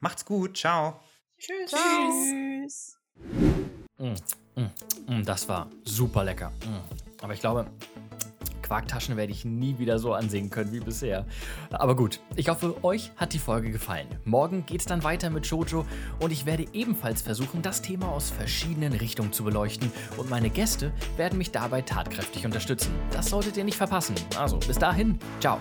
Macht's gut. Ciao. Tschüss. Tschüss. Mm, mm, mm, das war super lecker. Mm. Aber ich glaube, Quarktaschen werde ich nie wieder so ansehen können wie bisher. Aber gut, ich hoffe, euch hat die Folge gefallen. Morgen geht es dann weiter mit Jojo und ich werde ebenfalls versuchen, das Thema aus verschiedenen Richtungen zu beleuchten und meine Gäste werden mich dabei tatkräftig unterstützen. Das solltet ihr nicht verpassen. Also bis dahin, ciao.